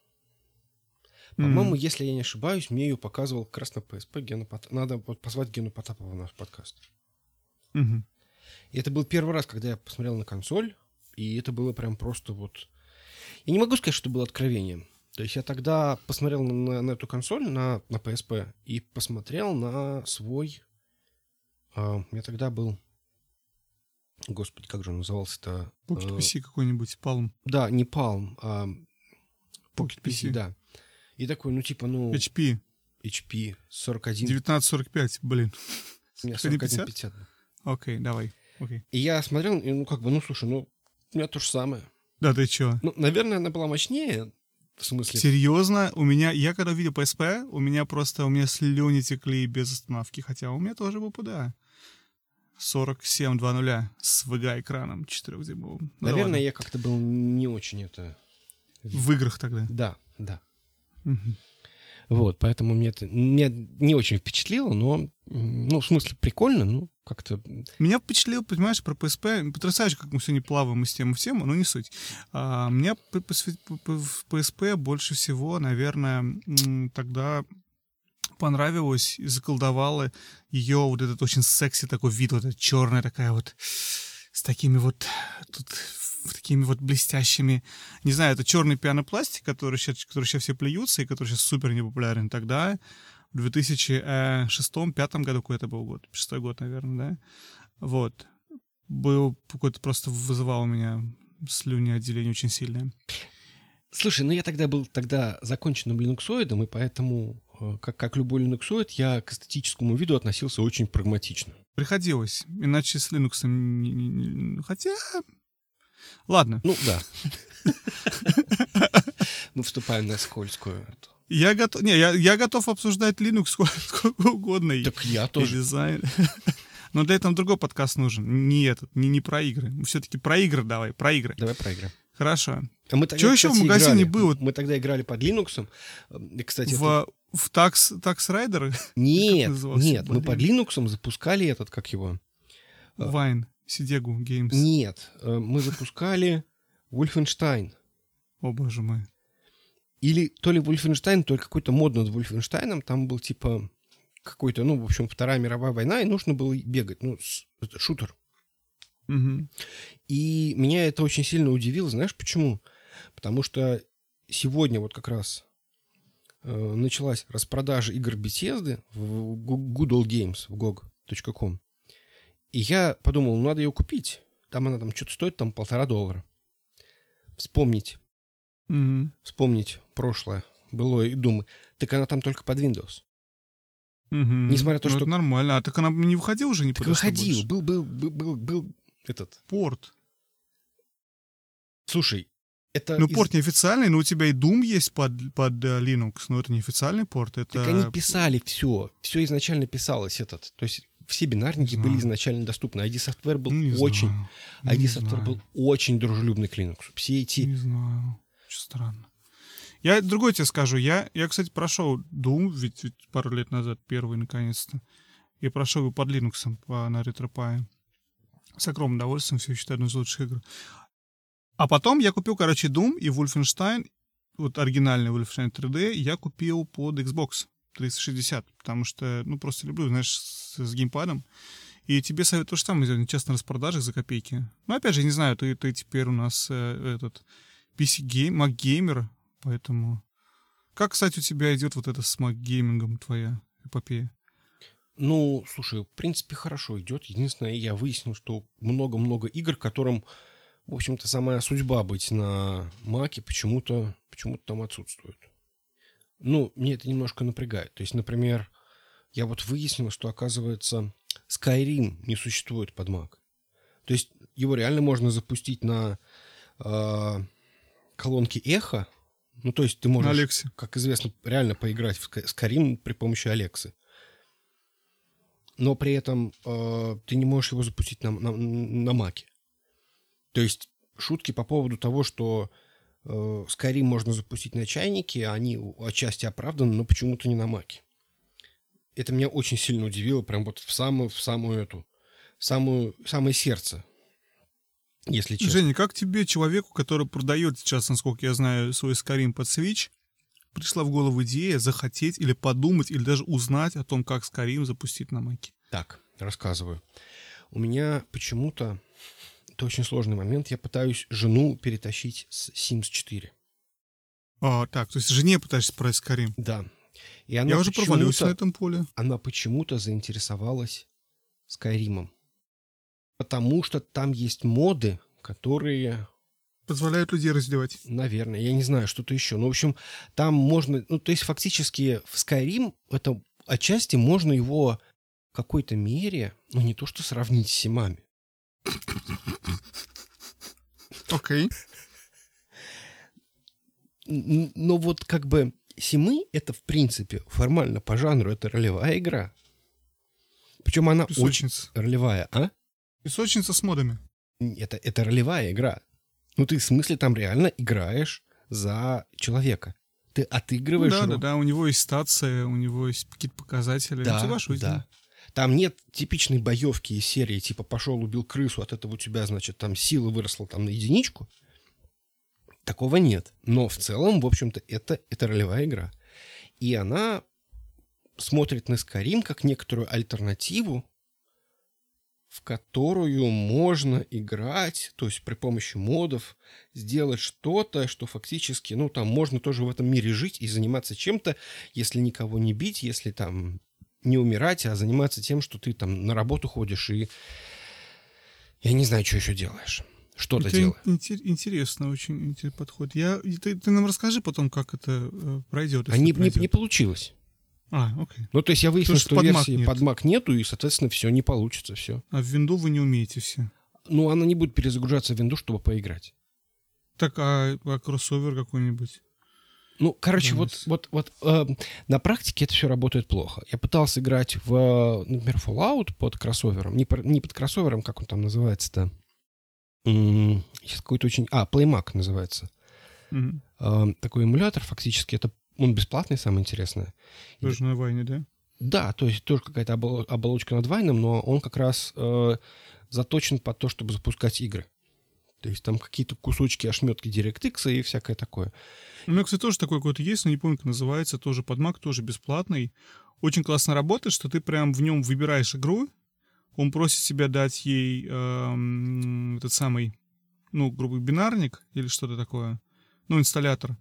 По-моему, если я не ошибаюсь, мне ее показывал как раз на PSP Гена Пот- Надо позвать Гену Потапова в наш подкаст. Мгм. И это был первый раз, когда я посмотрел на консоль, и это было прям просто вот... Я не могу сказать, что это было откровением. То есть я тогда посмотрел на, на- на эту консоль, на, на PSP, и посмотрел на свой... у меня тогда был... Господи, как же он назывался-то? Pocket Э, PC какой-нибудь, Palm. Да, не Palm, а Pocket PC. да. И такой, ну, типа, ну, HP. HP 41... 1945, блин. у меня 4150? 4150. Окей, давай. Окей. И я смотрел, и, ну, как бы, ну, слушай, ну, у меня то же самое. Да, ты чё? Ну, наверное, она была мощнее, в смысле... Серьезно? У меня, я когда видел PSP, у меня просто, у меня слюни текли без остановки, хотя у меня тоже был PDA. 47.2.0 с VGA-экраном 4-дюймовым. Ну, да Наверное, ладно. я как-то был не очень это... В играх тогда. Да, да. Мгм. Вот, поэтому мне это меня не очень впечатлило, но, ну, в смысле, прикольно, ну, как-то... Меня впечатлил, понимаешь, про PSP, потрясающе, как мы сегодня плаваем из темы в тему, но не суть. А, меня в PSP больше всего, наверное, тогда понравилось и заколдовало ее вот этот очень секси такой вид, вот эта черная такая вот с такими вот тут такими вот блестящими, не знаю, это черный пианопластик, который сейчас, который сейчас все плюются и который сейчас супер непопулярен. Тогда в 2006-2005 году какой это был год, шестой год, наверное, да? Вот. Был какой-то просто вызывал у меня слюни отделение очень сильное. Слушай, ну я тогда был тогда законченным линуксоидом, и поэтому, э, как, как любой линуксоид, я к эстетическому виду относился очень прагматично. Приходилось, иначе с Linux... Хотя... Ладно, Ну, да. Мы вступаем на скользкую. я готов, не, я, я готов обсуждать Linux <laughs> сколько, угодно. и- Так я и тоже. дизайн. <laughs> Но для этого другой подкаст нужен. Не этот, не, не про игры. Все-таки про игры давай, про игры. Давай проиграем. Хорошо. А мы тогда, Чё ещё в кстати, магазине играли. было? Мы тогда играли под Linux. И, Кстати, это- В, в Tax, Tax Rider <laughs> Нет, нет, мы под Linux запускали этот, как его? Вайн, Сидегу Games. Нет, э, мы запускали Wolfenstein. О, боже мой. Или то ли Wolfenstein, то ли какой-то мод над Wolfenstein. Там был типа какой-то, ну, в общем, Вторая мировая война, и нужно было бегать. Ну, это шутер. Мгм. И меня это очень сильно удивило. Знаешь почему? Потому что сегодня вот как раз э, началась распродажа игр Bethesda в Old Games, в GOG. И я подумал, ну, надо ее купить. Там она там что-то стоит, там полтора доллара. Вспомнить, Мгм. вспомнить прошлое, было и думаю, так она там только под Windows. Мгм. Несмотря на то, Ну, что- это нормально. А так она не выходила уже не Так выходил, был, был, был, был, был этот. Порт. Слушай, это Ну, из- порт неофициальный, но у тебя и Doom есть под, под э, Linux, но это неофициальный порт, это... Так они писали все. Все изначально писалось этот. То есть все бинарники Не были знаю. изначально доступны. ID Software был Ну, не очень... знаю. ID Не Software знаю. был очень дружелюбный к Linux. Все эти... Не знаю. Очень странно. Я другой тебе скажу. Я, я кстати, прошел Doom, ведь, ведь пару лет назад, первый, наконец-то. И прошел его под Linux по, на RetroPie. С огромным удовольствием, все считаю, одну из лучших игр. А потом я купил, короче, Doom и Wolfenstein, вот оригинальный Wolfenstein 3D, я купил под Xbox 360, потому что, ну, просто люблю, знаешь, с, с геймпадом. И тебе советую то же самое сделать, часто на распродажах за копейки. Ну, опять же, не знаю, ты, ты теперь у нас э, этот PC-гейм, Mac геймер, поэтому... Как, кстати, у тебя идет вот это с Mac геймингом твоя эпопея? Ну, слушай, в принципе, хорошо идет. Единственное, я выяснил, что много-много игр, которым, в общем-то, самая судьба быть на Маке, почему-то почему там отсутствует. Ну, мне это немножко напрягает. То есть, например, я вот выяснил, что, оказывается, Skyrim не существует под Mac. То есть его реально можно запустить на э, колонке эхо. Ну, то есть ты можешь, Алексе. как известно, реально поиграть в Skyrim при помощи Алексы. Но при этом э, ты не можешь его запустить на, на, на Маке. То есть шутки по поводу того, что э, Skyrim можно запустить на чайнике, они отчасти оправданы, но почему-то не на Маке. Это меня очень сильно удивило, прям вот в самую, в самую эту, в самую, в самое сердце, если честно. Женя, как тебе, человеку, который продает сейчас, насколько я знаю, свой Skyrim под Switch, пришла в голову идея захотеть или подумать, или даже узнать о том, как Skyrim запустить на Маке? Так, рассказываю. У меня почему-то, это очень сложный момент, я пытаюсь жену перетащить с Sims 4. А, так, то есть жене пытаешься продать Skyrim. Да. И она Я уже провалился на этом поле. она почему-то заинтересовалась Скайримом. Потому что там есть моды, которые, Позволяют людей разделать. наверное, я не знаю, что-то еще. Ну, в общем, там можно... Ну, то есть, фактически, в Skyrim это отчасти можно его в какой-то мере, ну, не то что сравнить с Симами. Окей. Но вот как бы Симы — это, в принципе, формально по жанру это ролевая игра. Причем она очень Песочница. ролевая, а? Песочница с модами. Это, это ролевая игра. Ну, ты в смысле там реально играешь за человека. Ты отыгрываешь... Ну да, да, роль. да, у него есть стация, у него есть какие-то показатели. Да, да. Там нет типичной боевки из серии, типа пошел, убил крысу, от этого у тебя, значит, там сила выросла там на единичку. Такого нет. Но в целом, в общем-то, это, это ролевая игра. И она смотрит на Skyrim как некоторую альтернативу, в которую можно играть, то есть при помощи модов сделать что-то, что фактически, ну, там можно тоже в этом мире жить и заниматься чем-то, если никого не бить, если там не умирать, а заниматься тем, что ты там на работу ходишь и я не знаю, что еще делаешь. Что-то Это делаешь. ин- интер- интересно, очень интересный подход. Я, ты, ты нам расскажи потом, как это э, пройдет. А не, не, пройдет. не получилось. А, окей. Ну, то есть я выяснил, Потому что что версии нет. под Mac нету, и, соответственно, все не получится, все. А в винду вы не умеете все. Ну, она не будет перезагружаться в винду, чтобы поиграть. Так, а, а кроссовер какой-нибудь? Ну, короче, вот, вот, вот э, на практике это все работает плохо. Я пытался играть в, э, например, Fallout под кроссовером. Не, пр- не под кроссовером, как он там называется-то. Сейчас какой-то очень... А, PlayMac называется. Мгм. Э, такой эмулятор, фактически, это он бесплатный, самое интересное. И Тоже на вайне, да? Да, то есть тоже какая-то оболо- оболочка над вайном, но он как раз э, заточен под то, чтобы запускать игры. То есть там какие-то кусочки, ошметки DirectX и всякое такое. У меня, кстати, тоже такой какой-то есть, но не помню, как называется, тоже под Mac, тоже бесплатный. Очень классно работает, что ты прям в нем выбираешь игру, он просит тебя дать ей эм, этот самый, ну, грубый бинарник или что-то такое, ну, инсталлятор.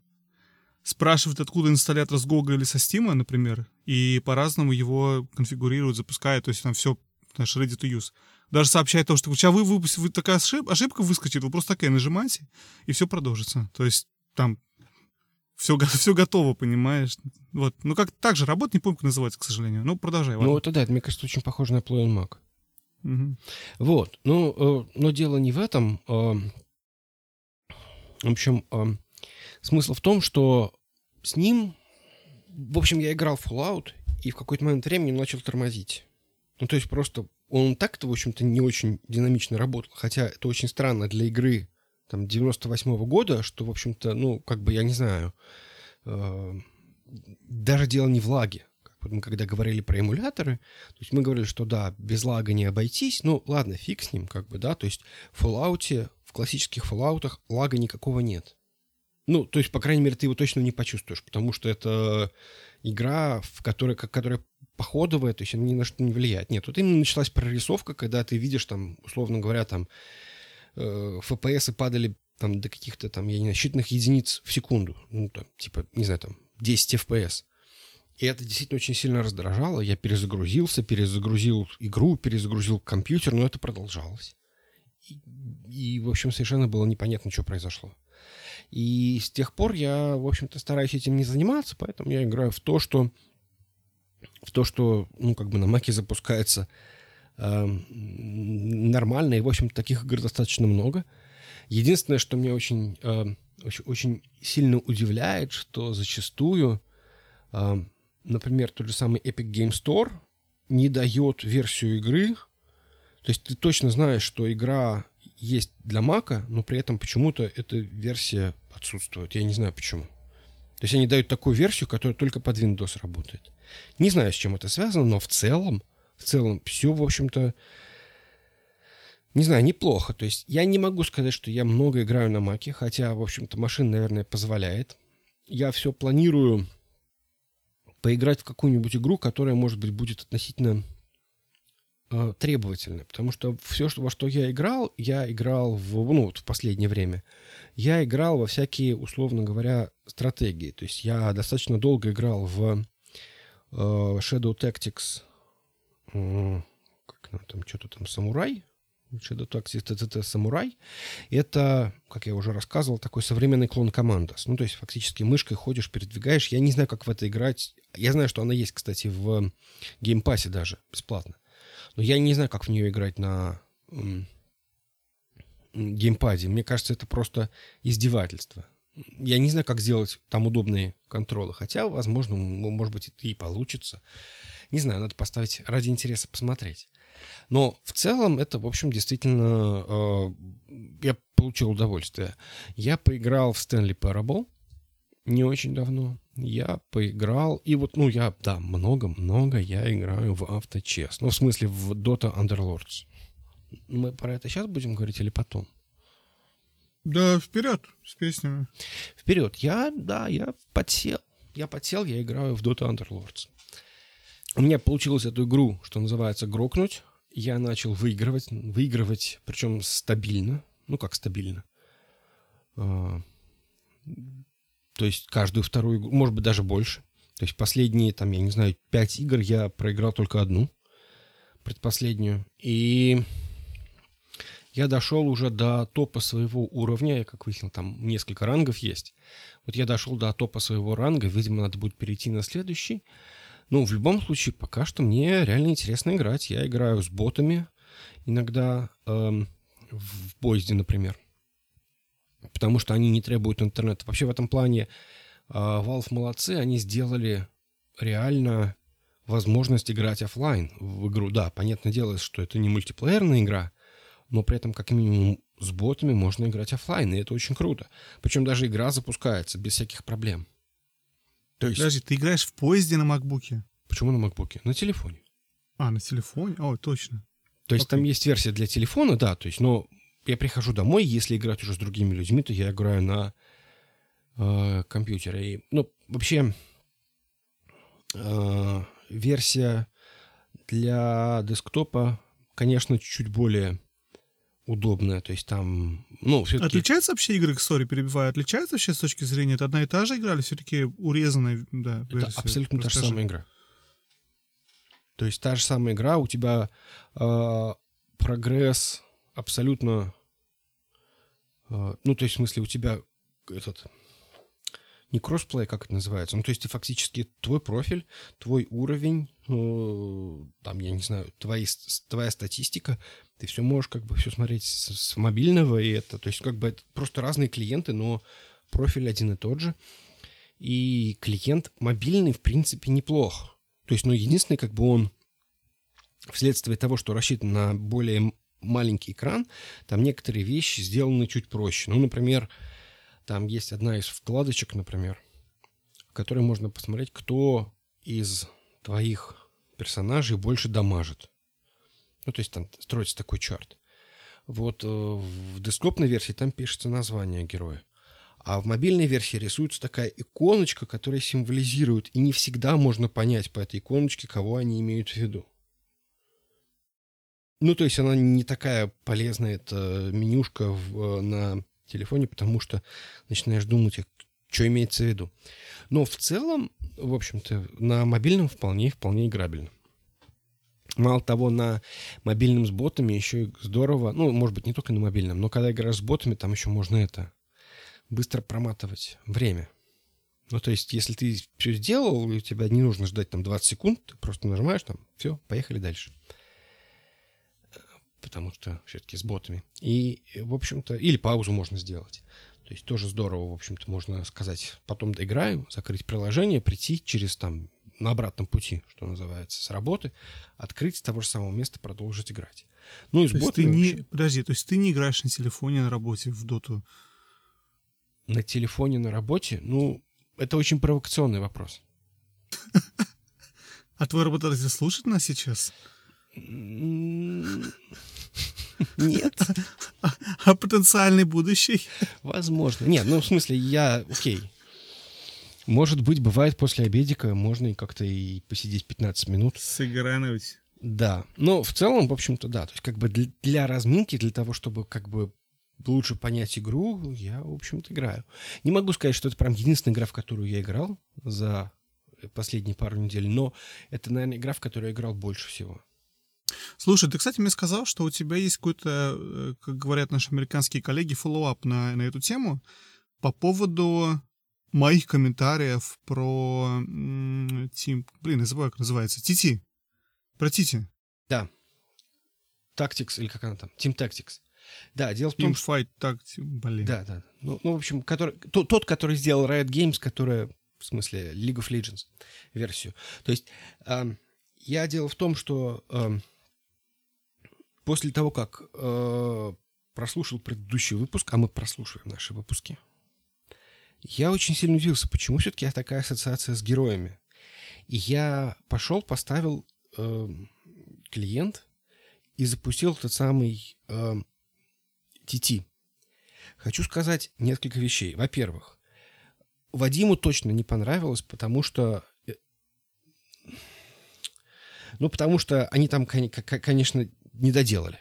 Спрашивает, откуда инсталлятор с Google или со Steam, например, и по-разному его конфигурирует, запускает, то есть там все наш ready to use, даже сообщает о том, что у тебя вы, вы, вы такая ошиб, ошибка выскочит, вы просто такая нажимаете, и все продолжится. То есть там все, <laughs> все готово, понимаешь? Вот. Ну, как так же работает, не помню, как называется, к сожалению. Ну, продолжай. Ладно. Ну, это да, это, мне кажется, очень похоже на Play Mac. Угу. Вот. Ну, э, но дело не в этом. Э, в общем, э, смысл в том, что с ним... В общем, я играл в Fallout, и в какой-то момент времени начал тормозить. Ну, то есть просто он так-то, в общем-то, не очень динамично работал. Хотя это очень странно для игры там 98-го года, что, в общем-то, ну, как бы, я не знаю, э, даже дело не в лаге. Вот мы когда говорили про эмуляторы, то есть мы говорили, что да, без лага не обойтись, ну ладно, фиг с ним, как бы, да, то есть в Fallout, в классических Fallout лага никакого нет. Ну, то есть, по крайней мере, ты его точно не почувствуешь, потому что это игра, в которой, которая походовая, то есть она ни на что не влияет. Нет, тут именно началась прорисовка, когда ты видишь там, условно говоря, там э, FPS падали там до каких-то там, я не знаю, считанных единиц в секунду. Ну, там, типа, не знаю, там, 10 FPS. И это действительно очень сильно раздражало. Я перезагрузился, перезагрузил игру, перезагрузил компьютер, но это продолжалось. И, и в общем, совершенно было непонятно, что произошло. И с тех пор я, в общем-то, стараюсь этим не заниматься, поэтому я играю в то, что в то, что, ну, как бы на Маке запускается э, нормально, и, в общем, таких игр достаточно много. Единственное, что меня очень, э, очень, очень сильно удивляет, что зачастую э, например, тот же самый Epic Game Store не дает версию игры. То есть ты точно знаешь, что игра есть для Мака, но при этом почему-то эта версия отсутствует. Я не знаю почему. То есть они дают такую версию, которая только под Windows работает. Не знаю, с чем это связано, но в целом, в целом все, в общем-то, не знаю, неплохо. То есть я не могу сказать, что я много играю на Маке, хотя, в общем-то, машина, наверное, позволяет. Я все планирую поиграть в какую-нибудь игру, которая, может быть, будет относительно э, требовательная. Потому что все, что, во что я играл, я играл в, ну, вот в последнее время. Я играл во всякие, условно говоря, стратегии. То есть я достаточно долго играл в э, Shadow Tactics, как там, что-то там, самурай, Shadow Tactics TTT Самурай. Это, как я уже рассказывал, такой современный клон Commandos. Ну, то есть фактически мышкой ходишь, передвигаешь. Я не знаю, как в это играть. Я знаю, что она есть, кстати, в Game Pass е даже, бесплатно. Но я не знаю, как в нее играть на геймпаде. Мне кажется, это просто издевательство. Я не знаю, как сделать там удобные контролы. Хотя, возможно, может быть, и получится. Не знаю, надо поставить ради интереса посмотреть. Но в целом это, в общем, действительно э, я получил удовольствие. Я поиграл в Stanley Parable не очень давно. Я поиграл, и вот, ну, я, да, много-много я играю в авточес. Ну, в смысле, в Dota Underlords. Мы про это сейчас будем говорить или потом? Да, вперед с песнями. Вперед. Я, да, я подсел. Я подсел, я играю в Dota Underlords. У меня получилось эту игру, что называется, грокнуть я начал выигрывать, выигрывать, причем стабильно. Ну, как стабильно. То есть каждую вторую игру, может быть, даже больше. То есть последние, там, я не знаю, пять игр я проиграл только одну, предпоследнюю. И я дошел уже до топа своего уровня. Я, как выяснил, там несколько рангов есть. Вот я дошел до топа своего ранга. Видимо, надо будет перейти на следующий. Ну, в любом случае, пока что мне реально интересно играть. Я играю с ботами иногда эм, в поезде, например. Потому что они не требуют интернета. Вообще в этом плане э, Valve молодцы. Они сделали реально возможность играть офлайн в игру. Да, понятное дело, что это не мультиплеерная игра, но при этом как минимум с ботами можно играть офлайн, и это очень круто. Причем даже игра запускается без всяких проблем. То есть... Подожди, ты играешь в поезде на макбуке? Почему на макбуке? На телефоне. А, на телефоне? О, точно. То есть okay. там есть версия для телефона, да, то есть, но я прихожу домой, если играть уже с другими людьми, то я играю на э, компьютере. И, ну, вообще, э, версия для десктопа, конечно, чуть более удобная. То есть там, ну, все-таки... Отличаются вообще игры к Story, перебивая? Отличаются вообще с точки зрения? Это одна и та же игра или все-таки урезанная, да, версия? Это абсолютно та же самая игра. То есть та же самая игра, у тебя э, прогресс абсолютно... Э, ну, то есть, в смысле, у тебя этот... Не кроссплей, как это называется. Ну, то есть, ты фактически твой профиль, твой уровень, э, там, я не знаю, твои, твоя статистика, ты все можешь как бы все смотреть с, с мобильного, и это, то есть, как бы это просто разные клиенты, но профиль один и тот же. И клиент мобильный, в принципе, неплох. То есть, ну, единственное, как бы он вследствие того, что рассчитан на более маленький экран, там некоторые вещи сделаны чуть проще. Ну, например, там есть одна из вкладочек, например, в которой можно посмотреть, кто из твоих персонажей больше дамажит. Ну, то есть там строится такой чарт. Вот э, в десктопной версии там пишется название героя. А в мобильной версии рисуется такая иконочка, которая символизирует, и не всегда можно понять по этой иконочке, кого они имеют в виду. Ну, то есть она не такая полезная, эта менюшка в, на телефоне, потому что начинаешь думать, что имеется в виду. Но в целом, в общем-то, на мобильном вполне, вполне играбельно. Мало того, на мобильном с ботами еще здорово, ну, может быть, не только на мобильном, но когда играешь с ботами, там еще можно это, быстро проматывать время. Ну, то есть, если ты все сделал, и у тебя не нужно ждать там 20 секунд, ты просто нажимаешь там, все, поехали дальше. Потому что все-таки с ботами. И, в общем-то, или паузу можно сделать. То есть тоже здорово, в общем-то, можно сказать, потом доиграем, закрыть приложение, прийти через там на обратном пути, что называется, с работы, открыть с того же самого места, продолжить играть. Ну и с то ботами... Ты не, вообще... Подожди, то есть ты не играешь на телефоне на работе в доту? на телефоне на работе, ну, это очень провокационный вопрос. <laughs> А твой работодатель слушает нас сейчас? Нет. А, а потенциальный будущий? Возможно. Нет, ну, в смысле, я... Окей. Может быть, бывает после обедика, можно и как-то и посидеть 15 минут. Сыгрануть. Да. Но в целом, в общем-то, да. То есть как бы для, для разминки, для того, чтобы как бы лучше понять игру, я, в общем-то, играю. Не могу сказать, что это прям единственная игра, в которую я играл за последние пару недель, но это, наверное, игра, в которую я играл больше всего. Слушай, ты, кстати, мне сказал, что у тебя есть какой-то, э, как говорят наши американские коллеги, follow-up на, на эту тему по поводу моих комментариев про Тим... Блин, я забываю, как называется. Тити. Про Тити. Да. Tactics, или как она там? Team Tactics. Да, дело в том, что... Fight так, блин. Да, да. Ну, ну в общем, который, тот, тот, который сделал Riot Games, которая, в смысле, League of Legends версию. То есть, э, я дело в том, что э, после того, как э, прослушал предыдущий выпуск, а мы прослушиваем наши выпуски, я очень сильно удивился, почему все-таки такая ассоциация с героями. И я пошел, поставил э, клиент и запустил тот самый э, TT. Хочу сказать несколько вещей. Во-первых, Вадиму точно не понравилось, потому что... Э, ну, потому что они там, конечно, не доделали.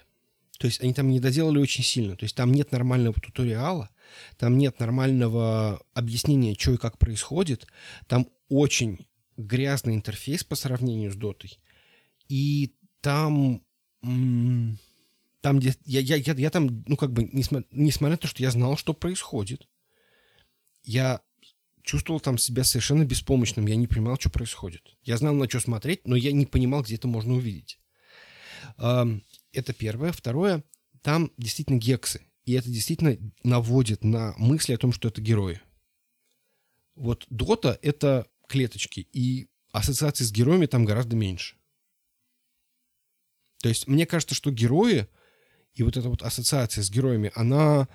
То есть они там не доделали очень сильно. То есть там нет нормального туториала, там нет нормального объяснения, что и как происходит. Там очень грязный интерфейс по сравнению с дотой. И там там, где я, я, я, я там, ну, как бы, несмотря, несмотря на то, что я знал, что происходит, я чувствовал там себя совершенно беспомощным. Я не понимал, что происходит. Я знал, на что смотреть, но я не понимал, где это можно увидеть. Это первое. Второе, там действительно гексы. И это действительно наводит на мысли о том, что это герои. Вот Дота — это клеточки, и ассоциации с героями там гораздо меньше. То есть мне кажется, что герои и вот эта вот ассоциация с героями, она,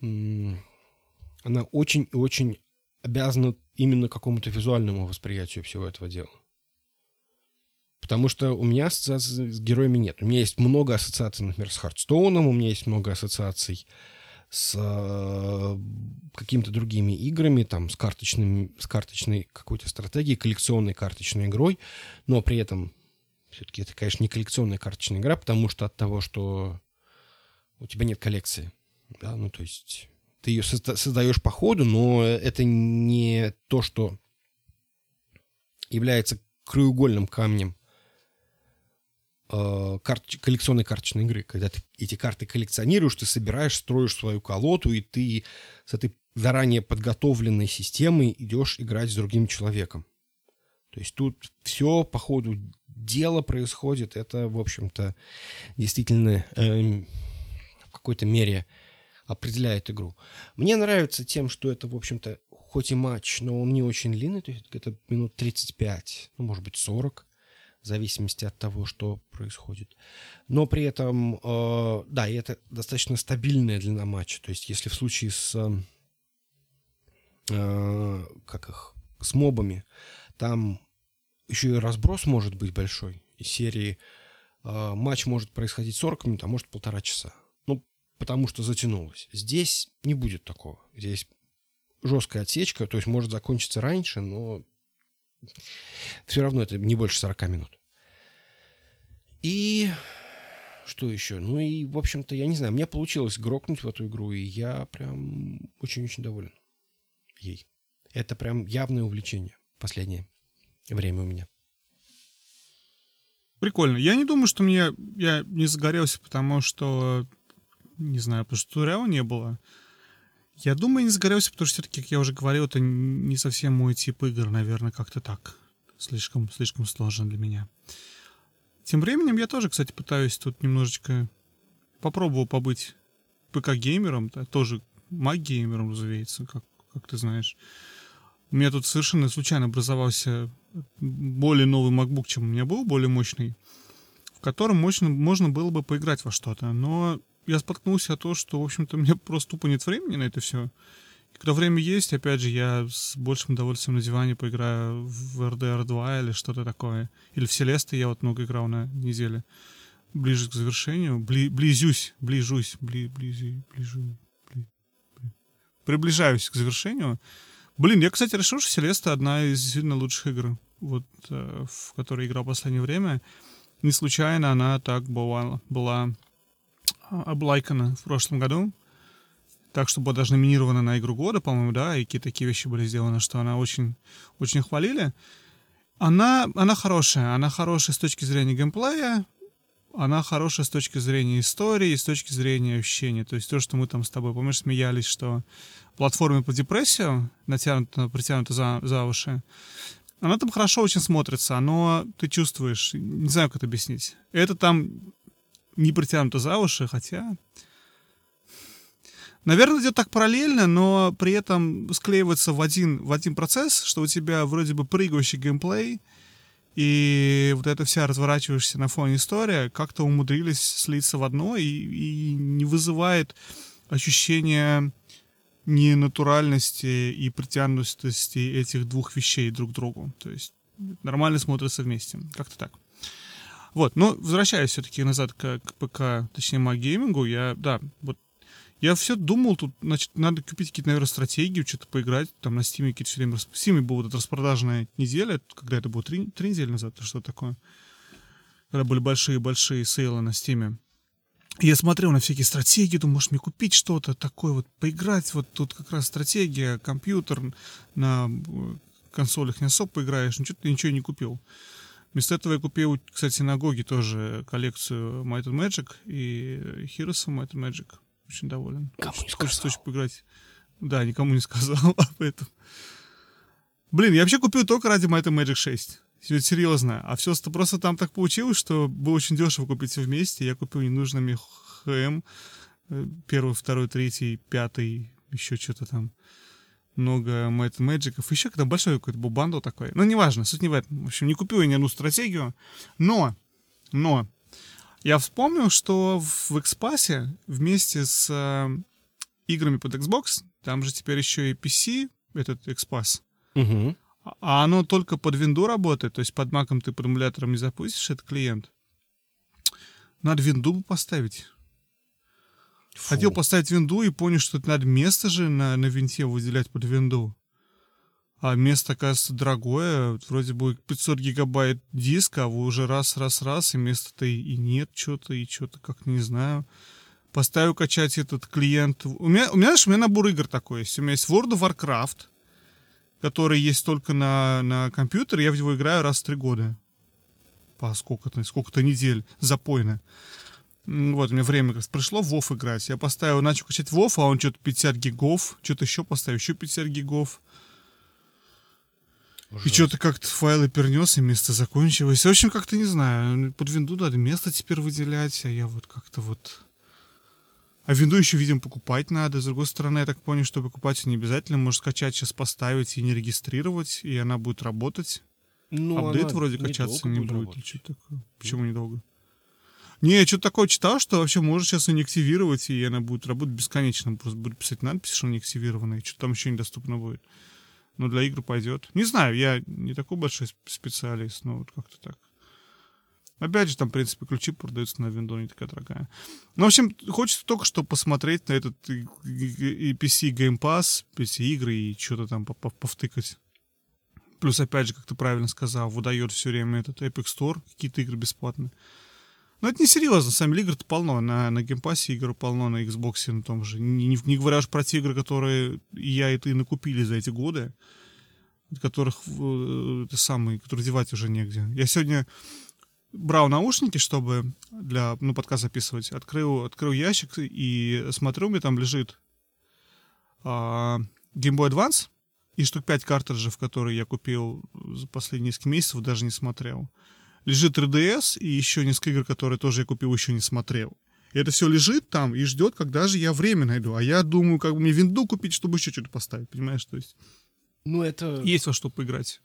она очень и очень обязана именно какому-то визуальному восприятию всего этого дела. Потому что у меня ассоциаций с героями нет. У меня есть много ассоциаций, например, с Хардстоуном, у меня есть много ассоциаций с э, какими-то другими играми, там, с, карточным, с карточной какой-то стратегией, коллекционной карточной игрой, но при этом все-таки это, конечно, не коллекционная карточная игра, потому что от того, что у тебя нет коллекции. Да, ну то есть ты ее создаешь по ходу, но это не то, что является краеугольным камнем карт, коллекционной карточной игры, когда ты эти карты коллекционируешь, ты собираешь, строишь свою колоду, и ты с этой заранее подготовленной системой идешь играть с другим человеком. То есть тут все по ходу дела происходит. Это, в общем-то, действительно э, в какой-то мере определяет игру. Мне нравится тем, что это, в общем-то, хоть и матч, но он не очень длинный, то есть это минут 35, ну, может быть, 40, в зависимости от того, что происходит. Но при этом, э, да, и это достаточно стабильная длина матча. То есть если в случае с, э, как их, с мобами, там еще и разброс может быть большой. Из серии э, матч может происходить 40 минут, а может полтора часа. Ну, потому что затянулось. Здесь не будет такого. Здесь жесткая отсечка, то есть может закончиться раньше, но все равно это не больше 40 минут. И что еще? Ну и, в общем-то, я не знаю, мне получилось грокнуть в эту игру, и я прям очень-очень доволен ей. Это прям явное увлечение последнее время у меня. Прикольно. Я не думаю, что мне я не загорелся, потому что не знаю, потому что туториала не было. Я думаю, не загорелся, потому что все-таки, как я уже говорил, это не совсем мой тип игр, наверное, как-то так. Слишком, слишком сложно для меня. Тем временем я тоже, кстати, пытаюсь тут немножечко... Попробовал побыть ПК-геймером, да, тоже маг-геймером, разумеется, как, как ты знаешь. У меня тут совершенно случайно образовался более новый MacBook, чем у меня был, более мощный, в котором мощно, можно было бы поиграть во что-то. Но я споткнулся о том, что, в общем-то, мне просто тупо нет времени на это все. И когда время есть, опять же, я с большим удовольствием на диване поиграю в RDR 2 или что-то такое. Или в Селесты я вот много играл на неделе. Ближе к завершению. Бли, близюсь, ближусь, бли, близи, ближу, бли, бли. Приближаюсь к завершению. Блин, я, кстати, решил, что Селеста одна из действительно лучших игр, вот, э, в которой играл в последнее время. Не случайно она так была, была облайкана в прошлом году. Так, что была даже номинирована на игру года, по-моему, да, и какие-то такие вещи были сделаны, что она очень, очень хвалили. Она, она хорошая. Она хорошая с точки зрения геймплея, она хорошая с точки зрения истории и с точки зрения ощущения. То есть то, что мы там с тобой, помнишь, смеялись, что платформе по депрессию, натянута, притянута за, за уши, она там хорошо очень смотрится, но ты чувствуешь, не знаю, как это объяснить. Это там не притянуто за уши, хотя... Наверное, идет так параллельно, но при этом склеивается в один, в один процесс, что у тебя вроде бы прыгающий геймплей, и вот эта вся разворачивающаяся на фоне история как-то умудрились слиться в одно и, и не вызывает ощущения ненатуральности и притянутости этих двух вещей друг к другу. То есть нормально смотрятся вместе. Как-то так. Вот, но возвращаясь все-таки назад к, к ПК, точнее, Магеймингу, я, да, вот я все думал, тут, значит, надо купить какие-то, наверное, стратегии, что-то поиграть. Там на Steam какие-то все время... В Steam была вот эта распродажная неделя, когда это было, три, три недели назад, что такое. Когда были большие-большие сейлы на Steam. Я смотрел на всякие стратегии, думаю, может мне купить что-то такое, вот поиграть. Вот тут как раз стратегия, компьютер, на э, консолях не особо поиграешь, что-то ничего не купил. Вместо этого я купил, кстати, на Гоге тоже коллекцию Might and Magic и Heroes of Might and Magic. Очень доволен. Кому не Хочется очень поиграть. Да, никому не сказал <laughs> об этом. Блин, я вообще купил только ради Might and Magic 6. Серьезно. А все просто там так получилось, что было очень дешево купить все вместе. Я купил ненужными ХМ. Первый, второй, третий, пятый, еще что-то там много Might Magic, еще когда большой какой-то был бандл такой. Ну, неважно, суть не в этом. В общем, не купил я ни одну стратегию. Но, но, я вспомнил, что в Xpass вместе с э, играми под Xbox, там же теперь еще и PC, этот Xpass, угу. а оно только под винду работает, то есть под маком ты под эмулятором не запустишь этот клиент. Надо винду поставить. Фу. Хотел поставить винду и понял, что это надо место же на, на винте выделять под винду. А место, оказывается, дорогое. Вроде бы 500 гигабайт диска, а вы уже раз-раз-раз, и места-то и нет что-то, и что-то как не знаю. Поставил качать этот клиент. У меня, у меня, знаешь, у меня набор игр такой есть. У меня есть World of Warcraft, который есть только на, на компьютере, я в него играю раз в три года. по сколько-то, сколько-то недель запойно. Вот, у меня время как раз пришло в WoW играть. Я поставил, начал качать WoW, а он что-то 50 гигов. Что-то еще поставил, еще 50 гигов. И что-то как-то файлы перенес, и место закончилось. В общем, как-то не знаю. Под винду надо место теперь выделять, а я вот как-то вот... А винду еще, видимо, покупать надо. С другой стороны, я так понял, что покупать не обязательно. Можно скачать, сейчас поставить и не регистрировать, и она будет работать. Ну, Апдейт вроде качаться не будет. работать. или что такое. Почему недолго? Не, я что-то такое читал, что вообще можно сейчас ее не и она будет работать бесконечно. Просто будет писать надпись, что она не и что там еще недоступно будет. Но для игр пойдет. Не знаю, я не такой большой сп- специалист, но вот как-то так. Опять же, там, в принципе, ключи продаются на винду, не такая дорогая. Ну, в общем, хочется только что посмотреть на этот и, PC Game Pass, PC-игры и что-то там по- по- повтыкать. Плюс, опять же, как ты правильно сказал, выдает все время этот Epic Store, какие-то игры бесплатные. Но это не серьезно, сами игр-то полно. На, на Game Pass е игр полно, на Xbox на том же. Не, не, говоря уж про те игры, которые я и ты накупили за эти годы, от которых э, это самые, которые девать уже негде. Я сегодня брал наушники, чтобы для ну, подкаст записывать. Открыл, открыл ящик и смотрю, у меня там лежит а, Game Boy Advance и штук 5 картриджев, которые я купил за последние несколько месяцев, даже не смотрел. Лежит 3DS и еще несколько игр, которые тоже я купил, еще не смотрел. И это все лежит там и ждет, когда же я время найду. А я думаю, как бы мне винду купить, чтобы еще что-то поставить, понимаешь? То есть Ну, это... есть во что поиграть.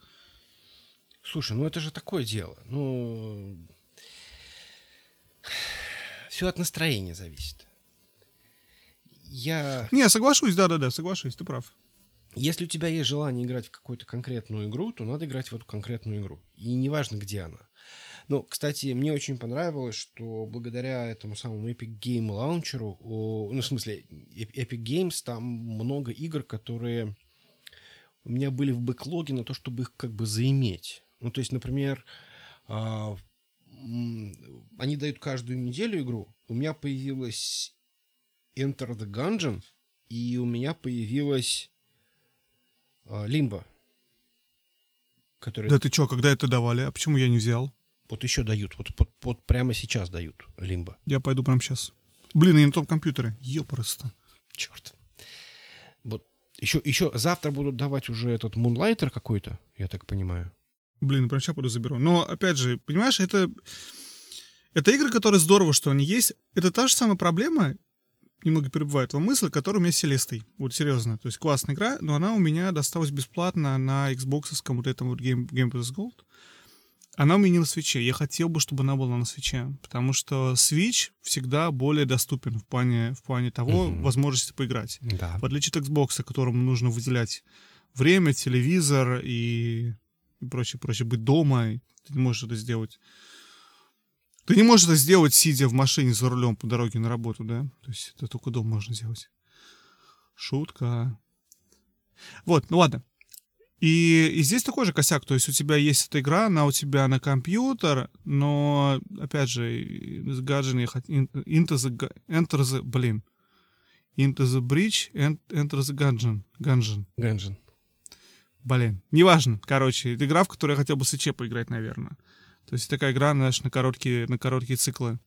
Слушай, ну это же такое дело. Ну, все от настроения зависит. Я... Не, соглашусь, да-да-да, соглашусь, ты прав. Если у тебя есть желание играть в какую-то конкретную игру, то надо играть в эту конкретную игру. И неважно, где она. Ну, кстати, мне очень понравилось, что благодаря этому самому Epic Game Launcher, ну, в смысле, Ep- Epic Games, там много игр, которые у меня были в бэклоге на то, чтобы их как бы заиметь. Ну, то есть, например, а, они дают каждую неделю игру. У меня появилась Enter the Gungeon, и у меня появилась а, Limbo, который Да ты чё, когда это давали? А почему я не взял? Вот еще дают, вот, вот, вот прямо сейчас дают Limbo. Я пойду прямо сейчас. Блин, я на том компьютере. Ёпрст. Черт. Вот еще, еще завтра будут давать уже этот Moonlighter какой-то, я так понимаю. Блин, прям сейчас пойду заберу. Но, опять же, понимаешь, это... Это игры, которые здорово, что они есть. Это та же самая проблема, немного перебывает во мысль, которая у меня с Селестой. Вот серьезно. То есть классная игра, но она у меня досталась бесплатно на Xbox вот этом вот Game, Game Pass Gold. Она у меня не на свече. Я хотел бы, чтобы она была на свече. Потому что Switch всегда более доступен в плане, в плане того, Мгм. возможности поиграть. Да. В отличие от Xbox, которому нужно выделять время, телевизор и, и прочее, прочее, быть дома, и ты не можешь это сделать. Ты не можешь это сделать, сидя в машине за рулем по дороге на работу, да? То есть это только дома можно сделать. Шутка. Вот, ну ладно. И, и здесь такой же косяк, то есть у тебя есть эта игра, она у тебя на компьютер, но, опять же, с гаджетами into the, enter the, блин, into the bridge, and enter the gungeon, gungeon. Ганжин. Блин, неважно. Короче, это игра, в которую я хотел бы с ИЧ поиграть, наверное. То есть такая игра, знаешь, на короткие, на короткие циклы.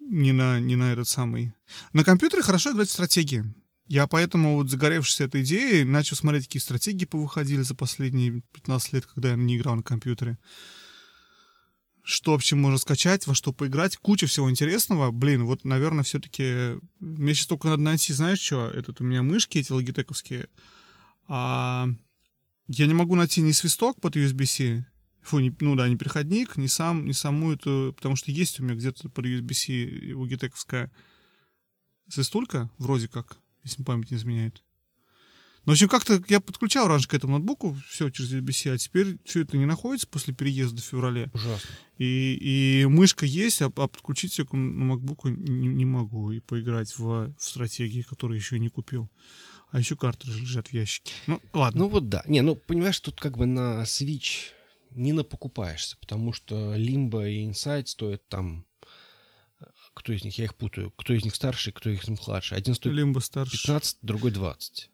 Не на, не на этот самый. На компьютере хорошо играть в стратегии. Я поэтому, вот загоревшись этой идеей, начал смотреть, какие стратегии повыходили за последние 15 лет, когда я не играл на компьютере. Что вообще можно скачать, во что поиграть. Куча всего интересного. Блин, вот, наверное, все-таки... Мне сейчас только надо найти, знаешь что? Этот у меня мышки эти логитековские. А я не могу найти ни свисток под USB-C, фу, не- ну да, не переходник, ни сам, ни саму эту, потому что есть у меня где-то под USB-C логитековская свистулька, вроде как, если память не изменяет. Ну, в общем, как-то я подключал раньше к этому ноутбуку, все через USB-C, а теперь все это не находится после переезда в феврале. Ужасно. И, и мышка есть, а, а подключить ее к MacBook не, не могу и поиграть в, в стратегии, которые еще не купил. А еще картриджи лежат в ящике. Ну, ладно. Ну вот да. Не, ну понимаешь, тут как бы на Switch не напокупаешься, потому что Limbo и Inside стоят там... Кто из них? Я их путаю. Кто из них старший, кто из них младший. Один стоит Лимбо старше. 15, другой 20.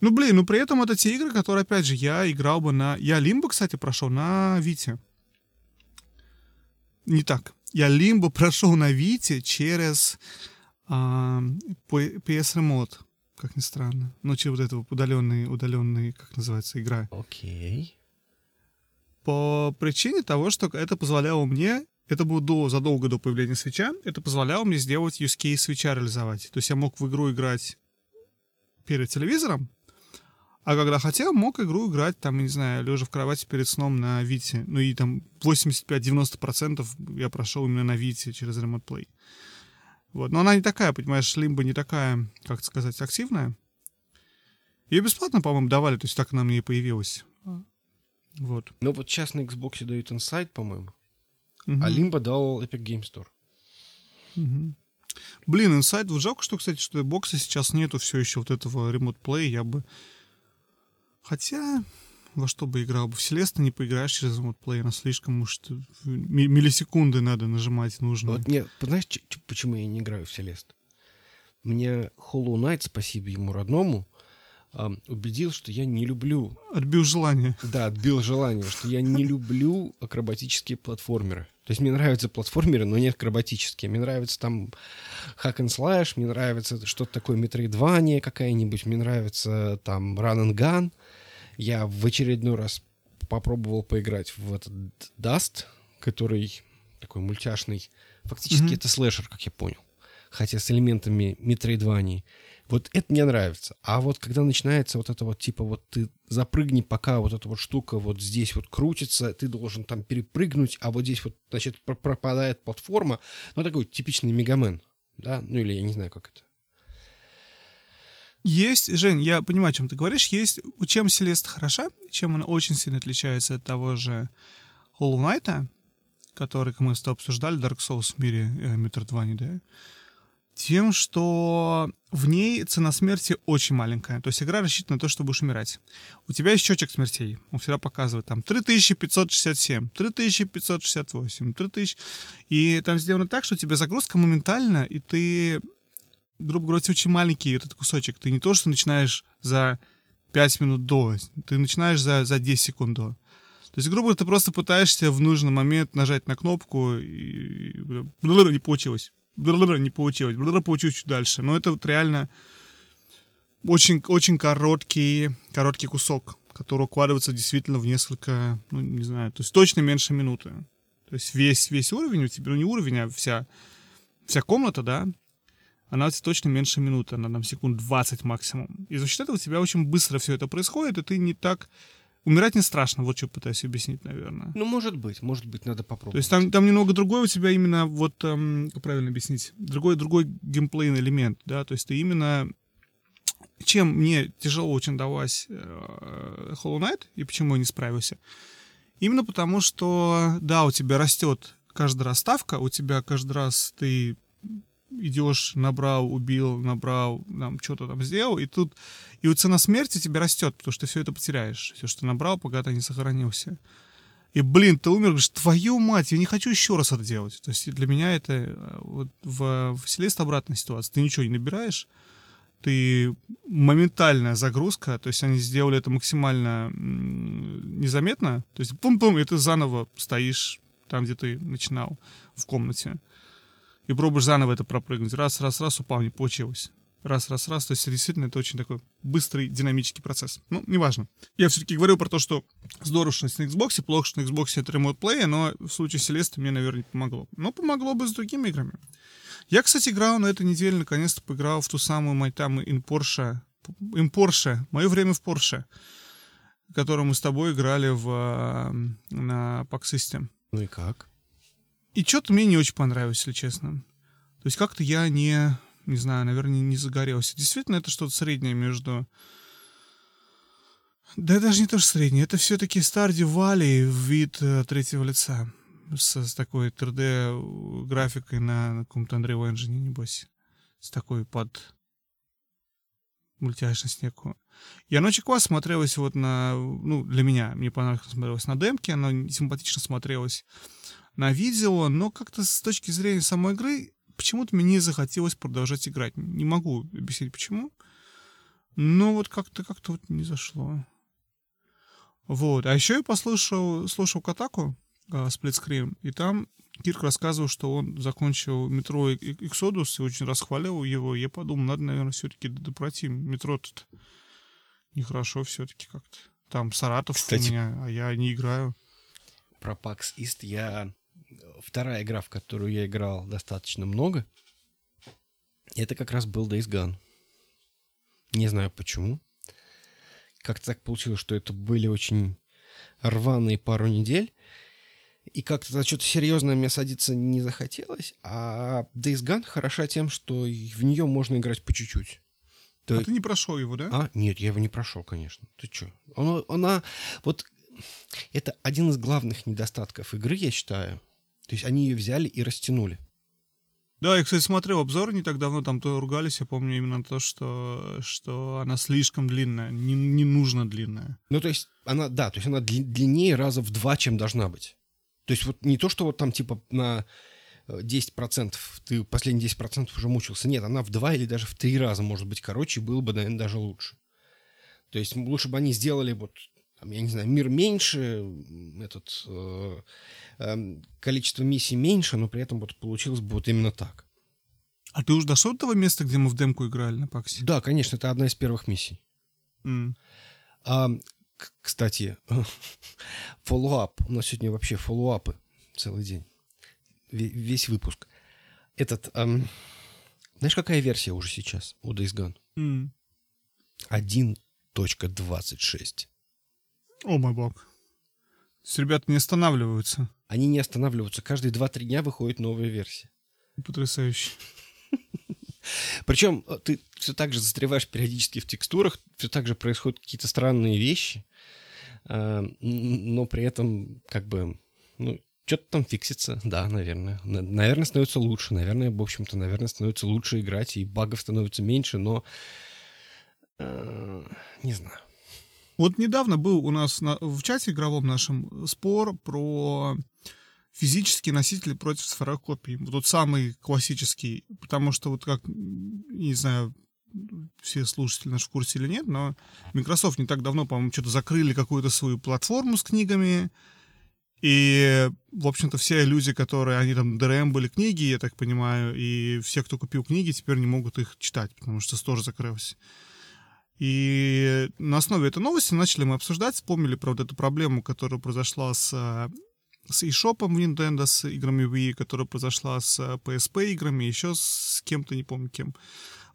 Ну, блин, ну при этом это те игры, которые, опять же, я играл бы на... Я Лимбо, кстати, прошел на Вите. Не так. Я Лимбо прошел на Вите через а, PS Remote, как ни странно. Ну, через вот этого удаленный, удаленный, как называется, игра. Окей. По причине того, что это позволяло мне это было до, задолго до появления свеча. Это позволяло мне сделать use case свеча реализовать. То есть я мог в игру играть перед телевизором, а когда хотел, мог игру играть, там, не знаю, лежа в кровати перед сном на Вите. Ну и там 85-90% я прошел именно на Вите через Remote Play. Вот. Но она не такая, понимаешь, Лимба не такая, как сказать, активная. Ее бесплатно, по-моему, давали, то есть так она мне и появилась. Вот. Ну вот сейчас на Xbox дают Inside, по-моему. Угу. А Limbo дал Epic Game Store. Угу. Блин, Inside, вот жалко, что, кстати, что бокса сейчас нету все еще вот этого Remote Play, я бы... Хотя, во что бы играл бы? В Селеста не поиграешь через Remote Play, она слишком уж... Миллисекунды надо нажимать нужно. Вот мне, знаешь, почему я не играю в Селест? Мне Hollow Knight, спасибо ему родному, убедил, что я не люблю... Отбил желание. Да, отбил желание, что я не люблю акробатические платформеры. То есть мне нравятся платформеры, но не акробатические. Мне нравится там hack and slash, мне нравится что-то такое метроидвания какая-нибудь, мне нравится там run and gun. Я в очередной раз попробовал поиграть в этот Dust, который такой мультяшный. Фактически mm-hmm. это слэшер, как я понял. Хотя с элементами метроидвании. Вот это мне нравится. А вот когда начинается вот это вот, типа, вот ты запрыгни, пока вот эта вот штука вот здесь вот крутится, ты должен там перепрыгнуть, а вот здесь вот, значит, пропадает платформа. Ну, такой типичный мегамен, да? Ну, или я не знаю, как это. Есть, Жень, я понимаю, о чем ты говоришь. Есть, чем Селеста хороша, чем она очень сильно отличается от того же Hollow Knight, который, как мы с тобой обсуждали, Dark Souls в мире э, Metroidvania, да? Тем, что в ней цена смерти очень маленькая. То есть игра рассчитана на то, что будешь умирать. У тебя есть счетчик смертей. Он всегда показывает там 3567, 3568, 3000. И там сделано так, что у тебя загрузка моментально, и ты, грубо говоря, очень маленький этот кусочек. Ты не то, что начинаешь за 5 минут до, ты начинаешь за, за 10 секунд до. То есть, грубо говоря, ты просто пытаешься в нужный момент нажать на кнопку, и не получилось не получилось, получилось чуть дальше. Но это вот реально очень, очень короткий, короткий кусок, который укладывается действительно в несколько, ну, не знаю, то есть точно меньше минуты. То есть весь, весь уровень у тебя, ну, не уровень, а вся, вся комната, да, она у тебя точно меньше минуты, она там секунд 20 максимум. И за счет этого у тебя очень быстро все это происходит, и ты не так Умирать не страшно, вот что пытаюсь объяснить, наверное. Ну, может быть, может быть, надо попробовать. То есть там, там немного другой у тебя именно, вот, эм, как правильно объяснить, другой, другой геймплейный элемент, да, то есть ты именно... Чем мне тяжело очень далась э, Hollow Knight, и почему я не справился? Именно потому, что, да, у тебя растет каждый раз ставка, у тебя каждый раз ты идешь, набрал, убил, набрал, там, что-то там сделал, и тут, и вот цена смерти тебе растет, потому что ты все это потеряешь, все, что набрал, пока ты не сохранился. И, блин, ты умер, говоришь, твою мать, я не хочу еще раз это делать. То есть для меня это э, вот в, в Селест обратная ситуация. Ты ничего не набираешь, ты моментальная загрузка, то есть они сделали это максимально незаметно, то есть пум-пум, и ты заново стоишь там, где ты начинал, в комнате и пробуешь заново это пропрыгнуть. Раз, раз, раз, упал, не получилось. Раз, раз, раз. То есть действительно это очень такой быстрый динамический процесс. Ну, неважно. Я все-таки говорил про то, что здорово, что на Xbox, плохо, что на Xbox это Remote Play, но в случае Селеста мне, наверное, не помогло. Но помогло бы с другими играми. Я, кстати, играл на этой неделе, наконец-то поиграл в ту самую Time in Porsche. In Porsche. Мое время в Porsche. Которую мы с тобой играли в, на Pack System. Ну и как? И что-то мне не очень понравилось, если честно. То есть как-то я не, не знаю, наверное, не загорелся. Действительно, это что-то среднее между... Да даже не то, что среднее. Это все-таки Stardew Valley в вид э, третьего лица. С, с такой 3D графикой на, на каком-то Unreal Engine, небось. С такой под мультяшность некую. И оно очень классно смотрелось вот на... Ну, для меня. Мне понравилось смотрелось на демке. Оно симпатично смотрелось на видео, но как-то с точки зрения самой игры почему-то мне не захотелось продолжать играть. Не могу объяснить почему. Но вот как-то как-то вот не зашло. Вот. А еще я послушал, слушал Катаку, сплитскрин, и там Кирк рассказывал, что он закончил метро Exodus и очень расхваливал его. Я подумал, надо, наверное, все-таки допройти. Метро тут нехорошо все-таки как-то. Там Саратов Кстати, у меня, а я не играю. Про PAX East я... Вторая игра, в которую я играл достаточно много, это как раз был Days Gone. Не знаю почему. Как-то так получилось, что это были очень рваные пару недель. И как-то за что-то серьезное мне садиться не захотелось. А Days Gone хороша тем, что в нее можно играть по чуть-чуть. То... А ты не прошел его, да? А, нет, я его не прошел, конечно. Ты что? Она, она, вот это один из главных недостатков игры, я считаю. То есть они ее взяли и растянули. Да, я, кстати, смотрел обзор не так давно, там то ругались, я помню именно то, что, что она слишком длинная, не, не нужно длинная. Ну, то есть она, да, то есть она длиннее раза в два, чем должна быть. То есть вот не то, что вот там типа на 10%, э, ты последние 10% уже мучился. Нет, она в два или даже в три раза может быть короче, было бы, наверное, даже лучше. То есть лучше бы они сделали вот, я не знаю, мир меньше, этот, э, э, количество миссий меньше, но при этом вот получилось бы вот именно так. А ты уже дошел до того места, где мы в демку играли на PAX е? Да, конечно, это одна из первых миссий. Mm. А, кстати, <laughs> follow-up. У нас сегодня вообще follow-up ы целый день весь выпуск. Этот... Эм, знаешь, какая версия уже сейчас у Days Gone? Mm. 1.26. О мой бог. То есть ребята не останавливаются. Они не останавливаются. Каждые 2-3 дня выходит новая версия. Потрясающе. Причем э, ты все так же застреваешь периодически в текстурах, все так же происходят какие-то странные вещи, э, но при этом как бы ну, что-то там фиксится, да, наверное. Наверное, становится лучше. Наверное, в общем-то, наверное, становится лучше играть, и багов становится меньше, но... Э, не знаю. Вот недавно был у нас на, в чате игровом нашем спор про физические носители против сферокопий. Вот тот самый классический, потому что вот как, не знаю, все слушатели наши в курсе или нет, но Microsoft не так давно, по-моему, что-то закрыли какую-то свою платформу с книгами, и, в общем-то, все люди, которые, они там ДРМ были книги, я так понимаю, и все, кто купил книги, теперь не могут их читать, потому что стор закрылся. И на основе этой новости начали мы обсуждать, вспомнили про вот эту проблему, которая произошла с, с eShop в Nintendo, с играми Wii, которая произошла с PSP играми, еще с кем-то, не помню кем.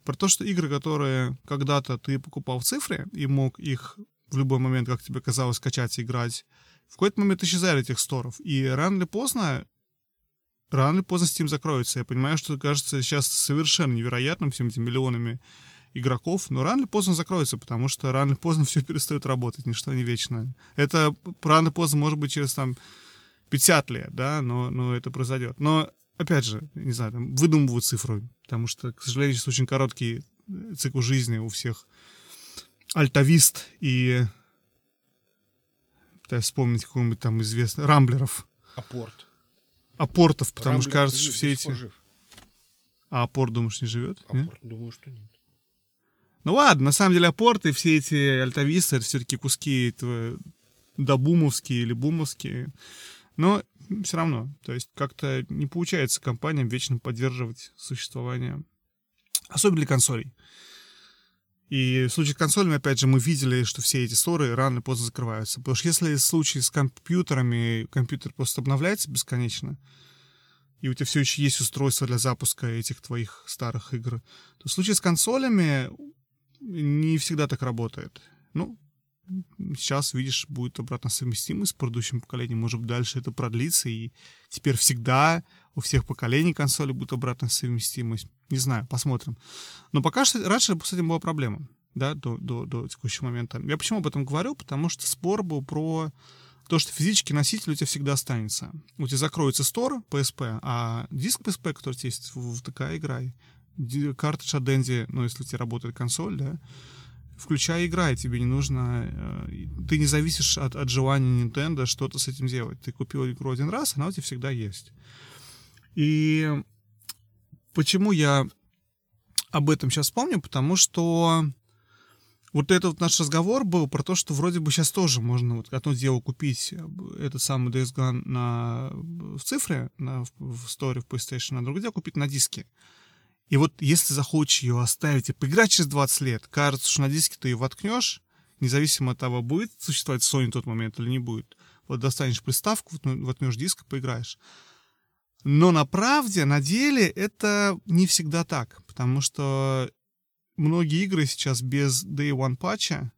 Про то, что игры, которые когда-то ты покупал в цифре и мог их в любой момент, как тебе казалось, скачать и играть, в какой-то момент исчезали этих сторов. И рано или поздно рано или поздно Steam закроется. Я понимаю, что кажется сейчас совершенно невероятным всем этим миллионами игроков, но рано или поздно закроется, потому что рано или поздно все перестает работать, ничто не вечно. Это рано или поздно, может быть, через там 50 лет, да, но, но это произойдет. Но, опять же, не знаю, там, выдумывают цифры, потому что, к сожалению, сейчас очень короткий цикл жизни у всех альтавист и пытаюсь вспомнить какого-нибудь там известного... Рамблеров. Апорт. Апортов, потому Рамблер что кажется, что все эти... Жив. А Апорт, думаешь, не живет? Апорт, нет? думаю, что нет. Ну ладно, на самом деле Апорт и все эти альтависты, это все-таки куски этого добумовские или бумовские. Но все равно, то есть как-то не получается компаниям вечно поддерживать существование, особенно для консолей. И в случае с консолями, опять же, мы видели, что все эти ссоры рано или поздно закрываются. Потому что если в случае с компьютерами компьютер просто обновляется бесконечно, и у тебя все еще есть устройство для запуска этих твоих старых игр, то в случае с консолями не всегда так работает. Ну, сейчас, видишь, будет обратно совместимость с предыдущим поколением. Может дальше это продлится, и теперь всегда у всех поколений консоли будет обратная совместимость. Не знаю, посмотрим. Но пока что раньше с этим была проблема, да, до, до, до текущего момента. Я почему об этом говорю? Потому что спор был про то, что физический носитель у тебя всегда останется. У тебя закроется стор PSP, а диск PSP, который есть, в такая играй. Картридж от Dendy, ну, если у тебя работает консоль, да, включай играй, тебе не нужно... Э, ты не зависишь от, от желания Nintendo что-то с этим делать. Ты купил игру один раз, она у тебя всегда есть. И почему я об этом сейчас вспомню? Потому что вот этот вот наш разговор был про то, что вроде бы сейчас тоже можно вот одно дело купить этот самый Days Gone на, в цифре, на, в сторе в PlayStation, а другое дело купить на диске. И вот если захочешь ее оставить и поиграть через 20 лет, кажется, что на диске ты ее воткнешь, независимо от того, будет существовать Sony в тот момент или не будет. Вот достанешь приставку, воткнешь диск и поиграешь. Но на правде, на деле это не всегда так, потому что многие игры сейчас без Day One патча,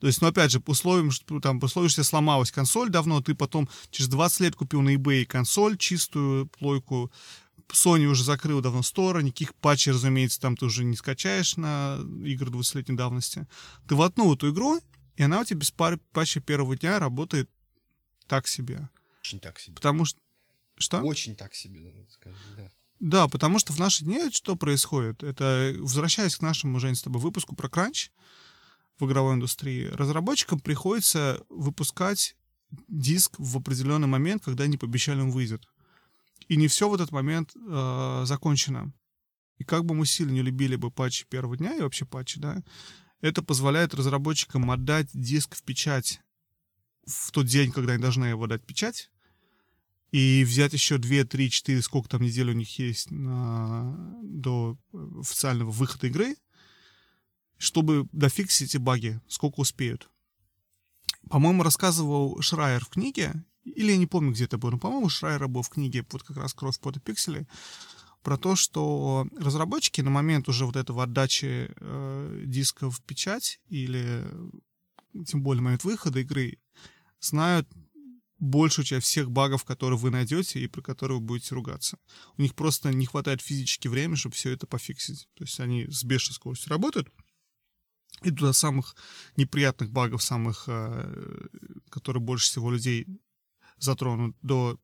то есть, ну, опять же, по условиям, что там, по условиям, что сломалась консоль давно, ты потом через 20 лет купил на eBay консоль, чистую плойку, Sony уже закрыл давно стора, никаких патчей, разумеется, там ты уже не скачаешь на игры 20-летней давности. Ты воткнул эту игру, и она у тебя без пары патча первого дня работает так себе. Очень так себе. Потому что... Что? Очень так себе, надо сказать, да. Да, потому что в наши дни что происходит? Это, возвращаясь к нашему, Жень, с тобой выпуску про кранч в игровой индустрии, разработчикам приходится выпускать диск в определенный момент, когда не пообещали он выйдет. И не все в этот момент э, закончено. И как бы мы сильно не любили бы патчи первого дня и вообще патчи, да, это позволяет разработчикам отдать диск в печать в тот день, когда они должны его дать печать, и взять еще 2, 3, 4, сколько там недель у них есть на, до официального выхода игры, чтобы дофиксить эти баги, сколько успеют. По-моему, рассказывал Шрайер в книге, или я не помню, где это было, но, по-моему, Шрайер был в книге вот как раз «Кровь, пота, пиксели», про то, что разработчики на момент уже вот этого отдачи э, диска в печать или тем более момент выхода игры знают большую часть всех багов, которые вы найдете и про которые вы будете ругаться. У них просто не хватает физически времени, чтобы все это пофиксить. То есть они с бешеной скоростью работают, и до самых неприятных багов, самых, э, которые больше всего людей затронут, до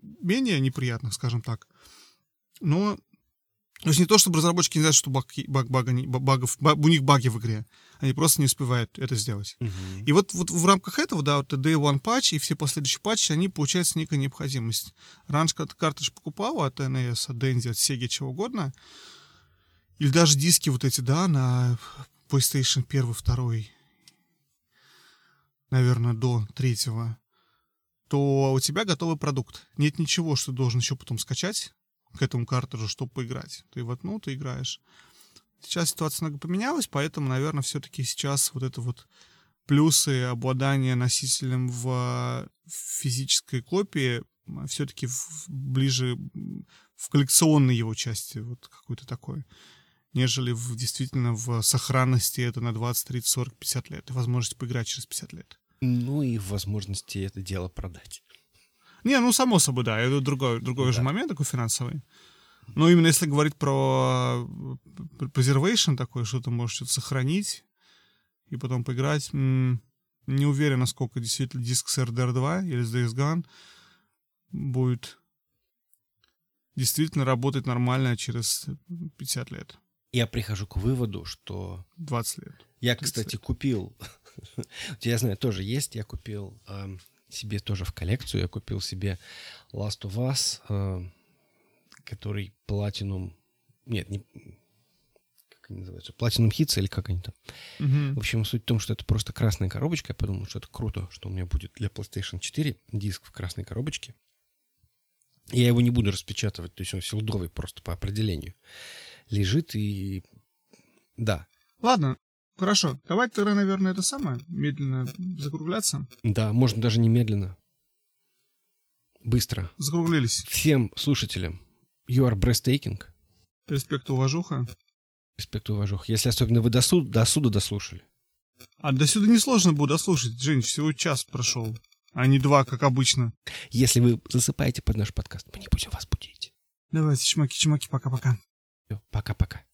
менее неприятных, скажем так. Но то есть не то, чтобы разработчики не знают, что баг, баг, бага, багов, баг, у них баги в игре. Они просто не успевают это сделать. Uh-huh. И вот, вот в рамках этого, да, вот Day One патч и все последующие патчи, они получаются некая необходимость. Раньше, когда картридж покупал от NES, от Dendy, от Sega, чего угодно, или даже диски вот эти, да, на PlayStation 1, 2, наверное, до третьего, то у тебя готовый продукт. Нет ничего, что ты должен еще потом скачать к этому картриджу, чтобы поиграть. Ты ну, ты играешь. Сейчас ситуация много поменялась, поэтому, наверное, все-таки сейчас вот это вот плюсы обладания носителем в физической копии все-таки ближе в коллекционной его части, вот какой-то такой, нежели в, действительно в сохранности это на 20, 30, 40, 50 лет и возможность поиграть через 50 лет. Ну и возможности это дело продать. Не, ну, само собой, да. Это другой, другой да. же момент такой финансовый. Но именно если говорить про preservation такой, что ты можешь что-то сохранить и потом поиграть, не уверен, насколько действительно диск с RDR 2 или с Days Gone будет действительно работать нормально через 50 лет. Я прихожу к выводу, что... 20 лет. Я, кстати, купил... <laughs> Я знаю, тоже есть. Я купил себе тоже в коллекцию. Я купил себе Last of Us, э, который Platinum... Нет, не... Как они называются? Platinum Hits или как они там? Угу. В общем, суть в том, что это просто красная коробочка. Я подумал, что это круто, что у меня будет для PlayStation 4 диск в красной коробочке. Я его не буду распечатывать, то есть он силдовый просто по определению. Лежит и... Да. Ладно, Хорошо, давайте тогда, наверное, это самое, медленно закругляться. Да, можно даже не медленно. Быстро. Закруглились. Всем слушателям, you are breathtaking. Респект, уважуха. Респект, уважуха. Если особенно вы до, суда, до суда дослушали. А до сюда несложно было дослушать, Жень, всего час прошел, а не два, как обычно. Если вы засыпаете под наш подкаст, мы не будем вас будить. Давайте, чмаки-чмаки, пока-пока. Пока-пока.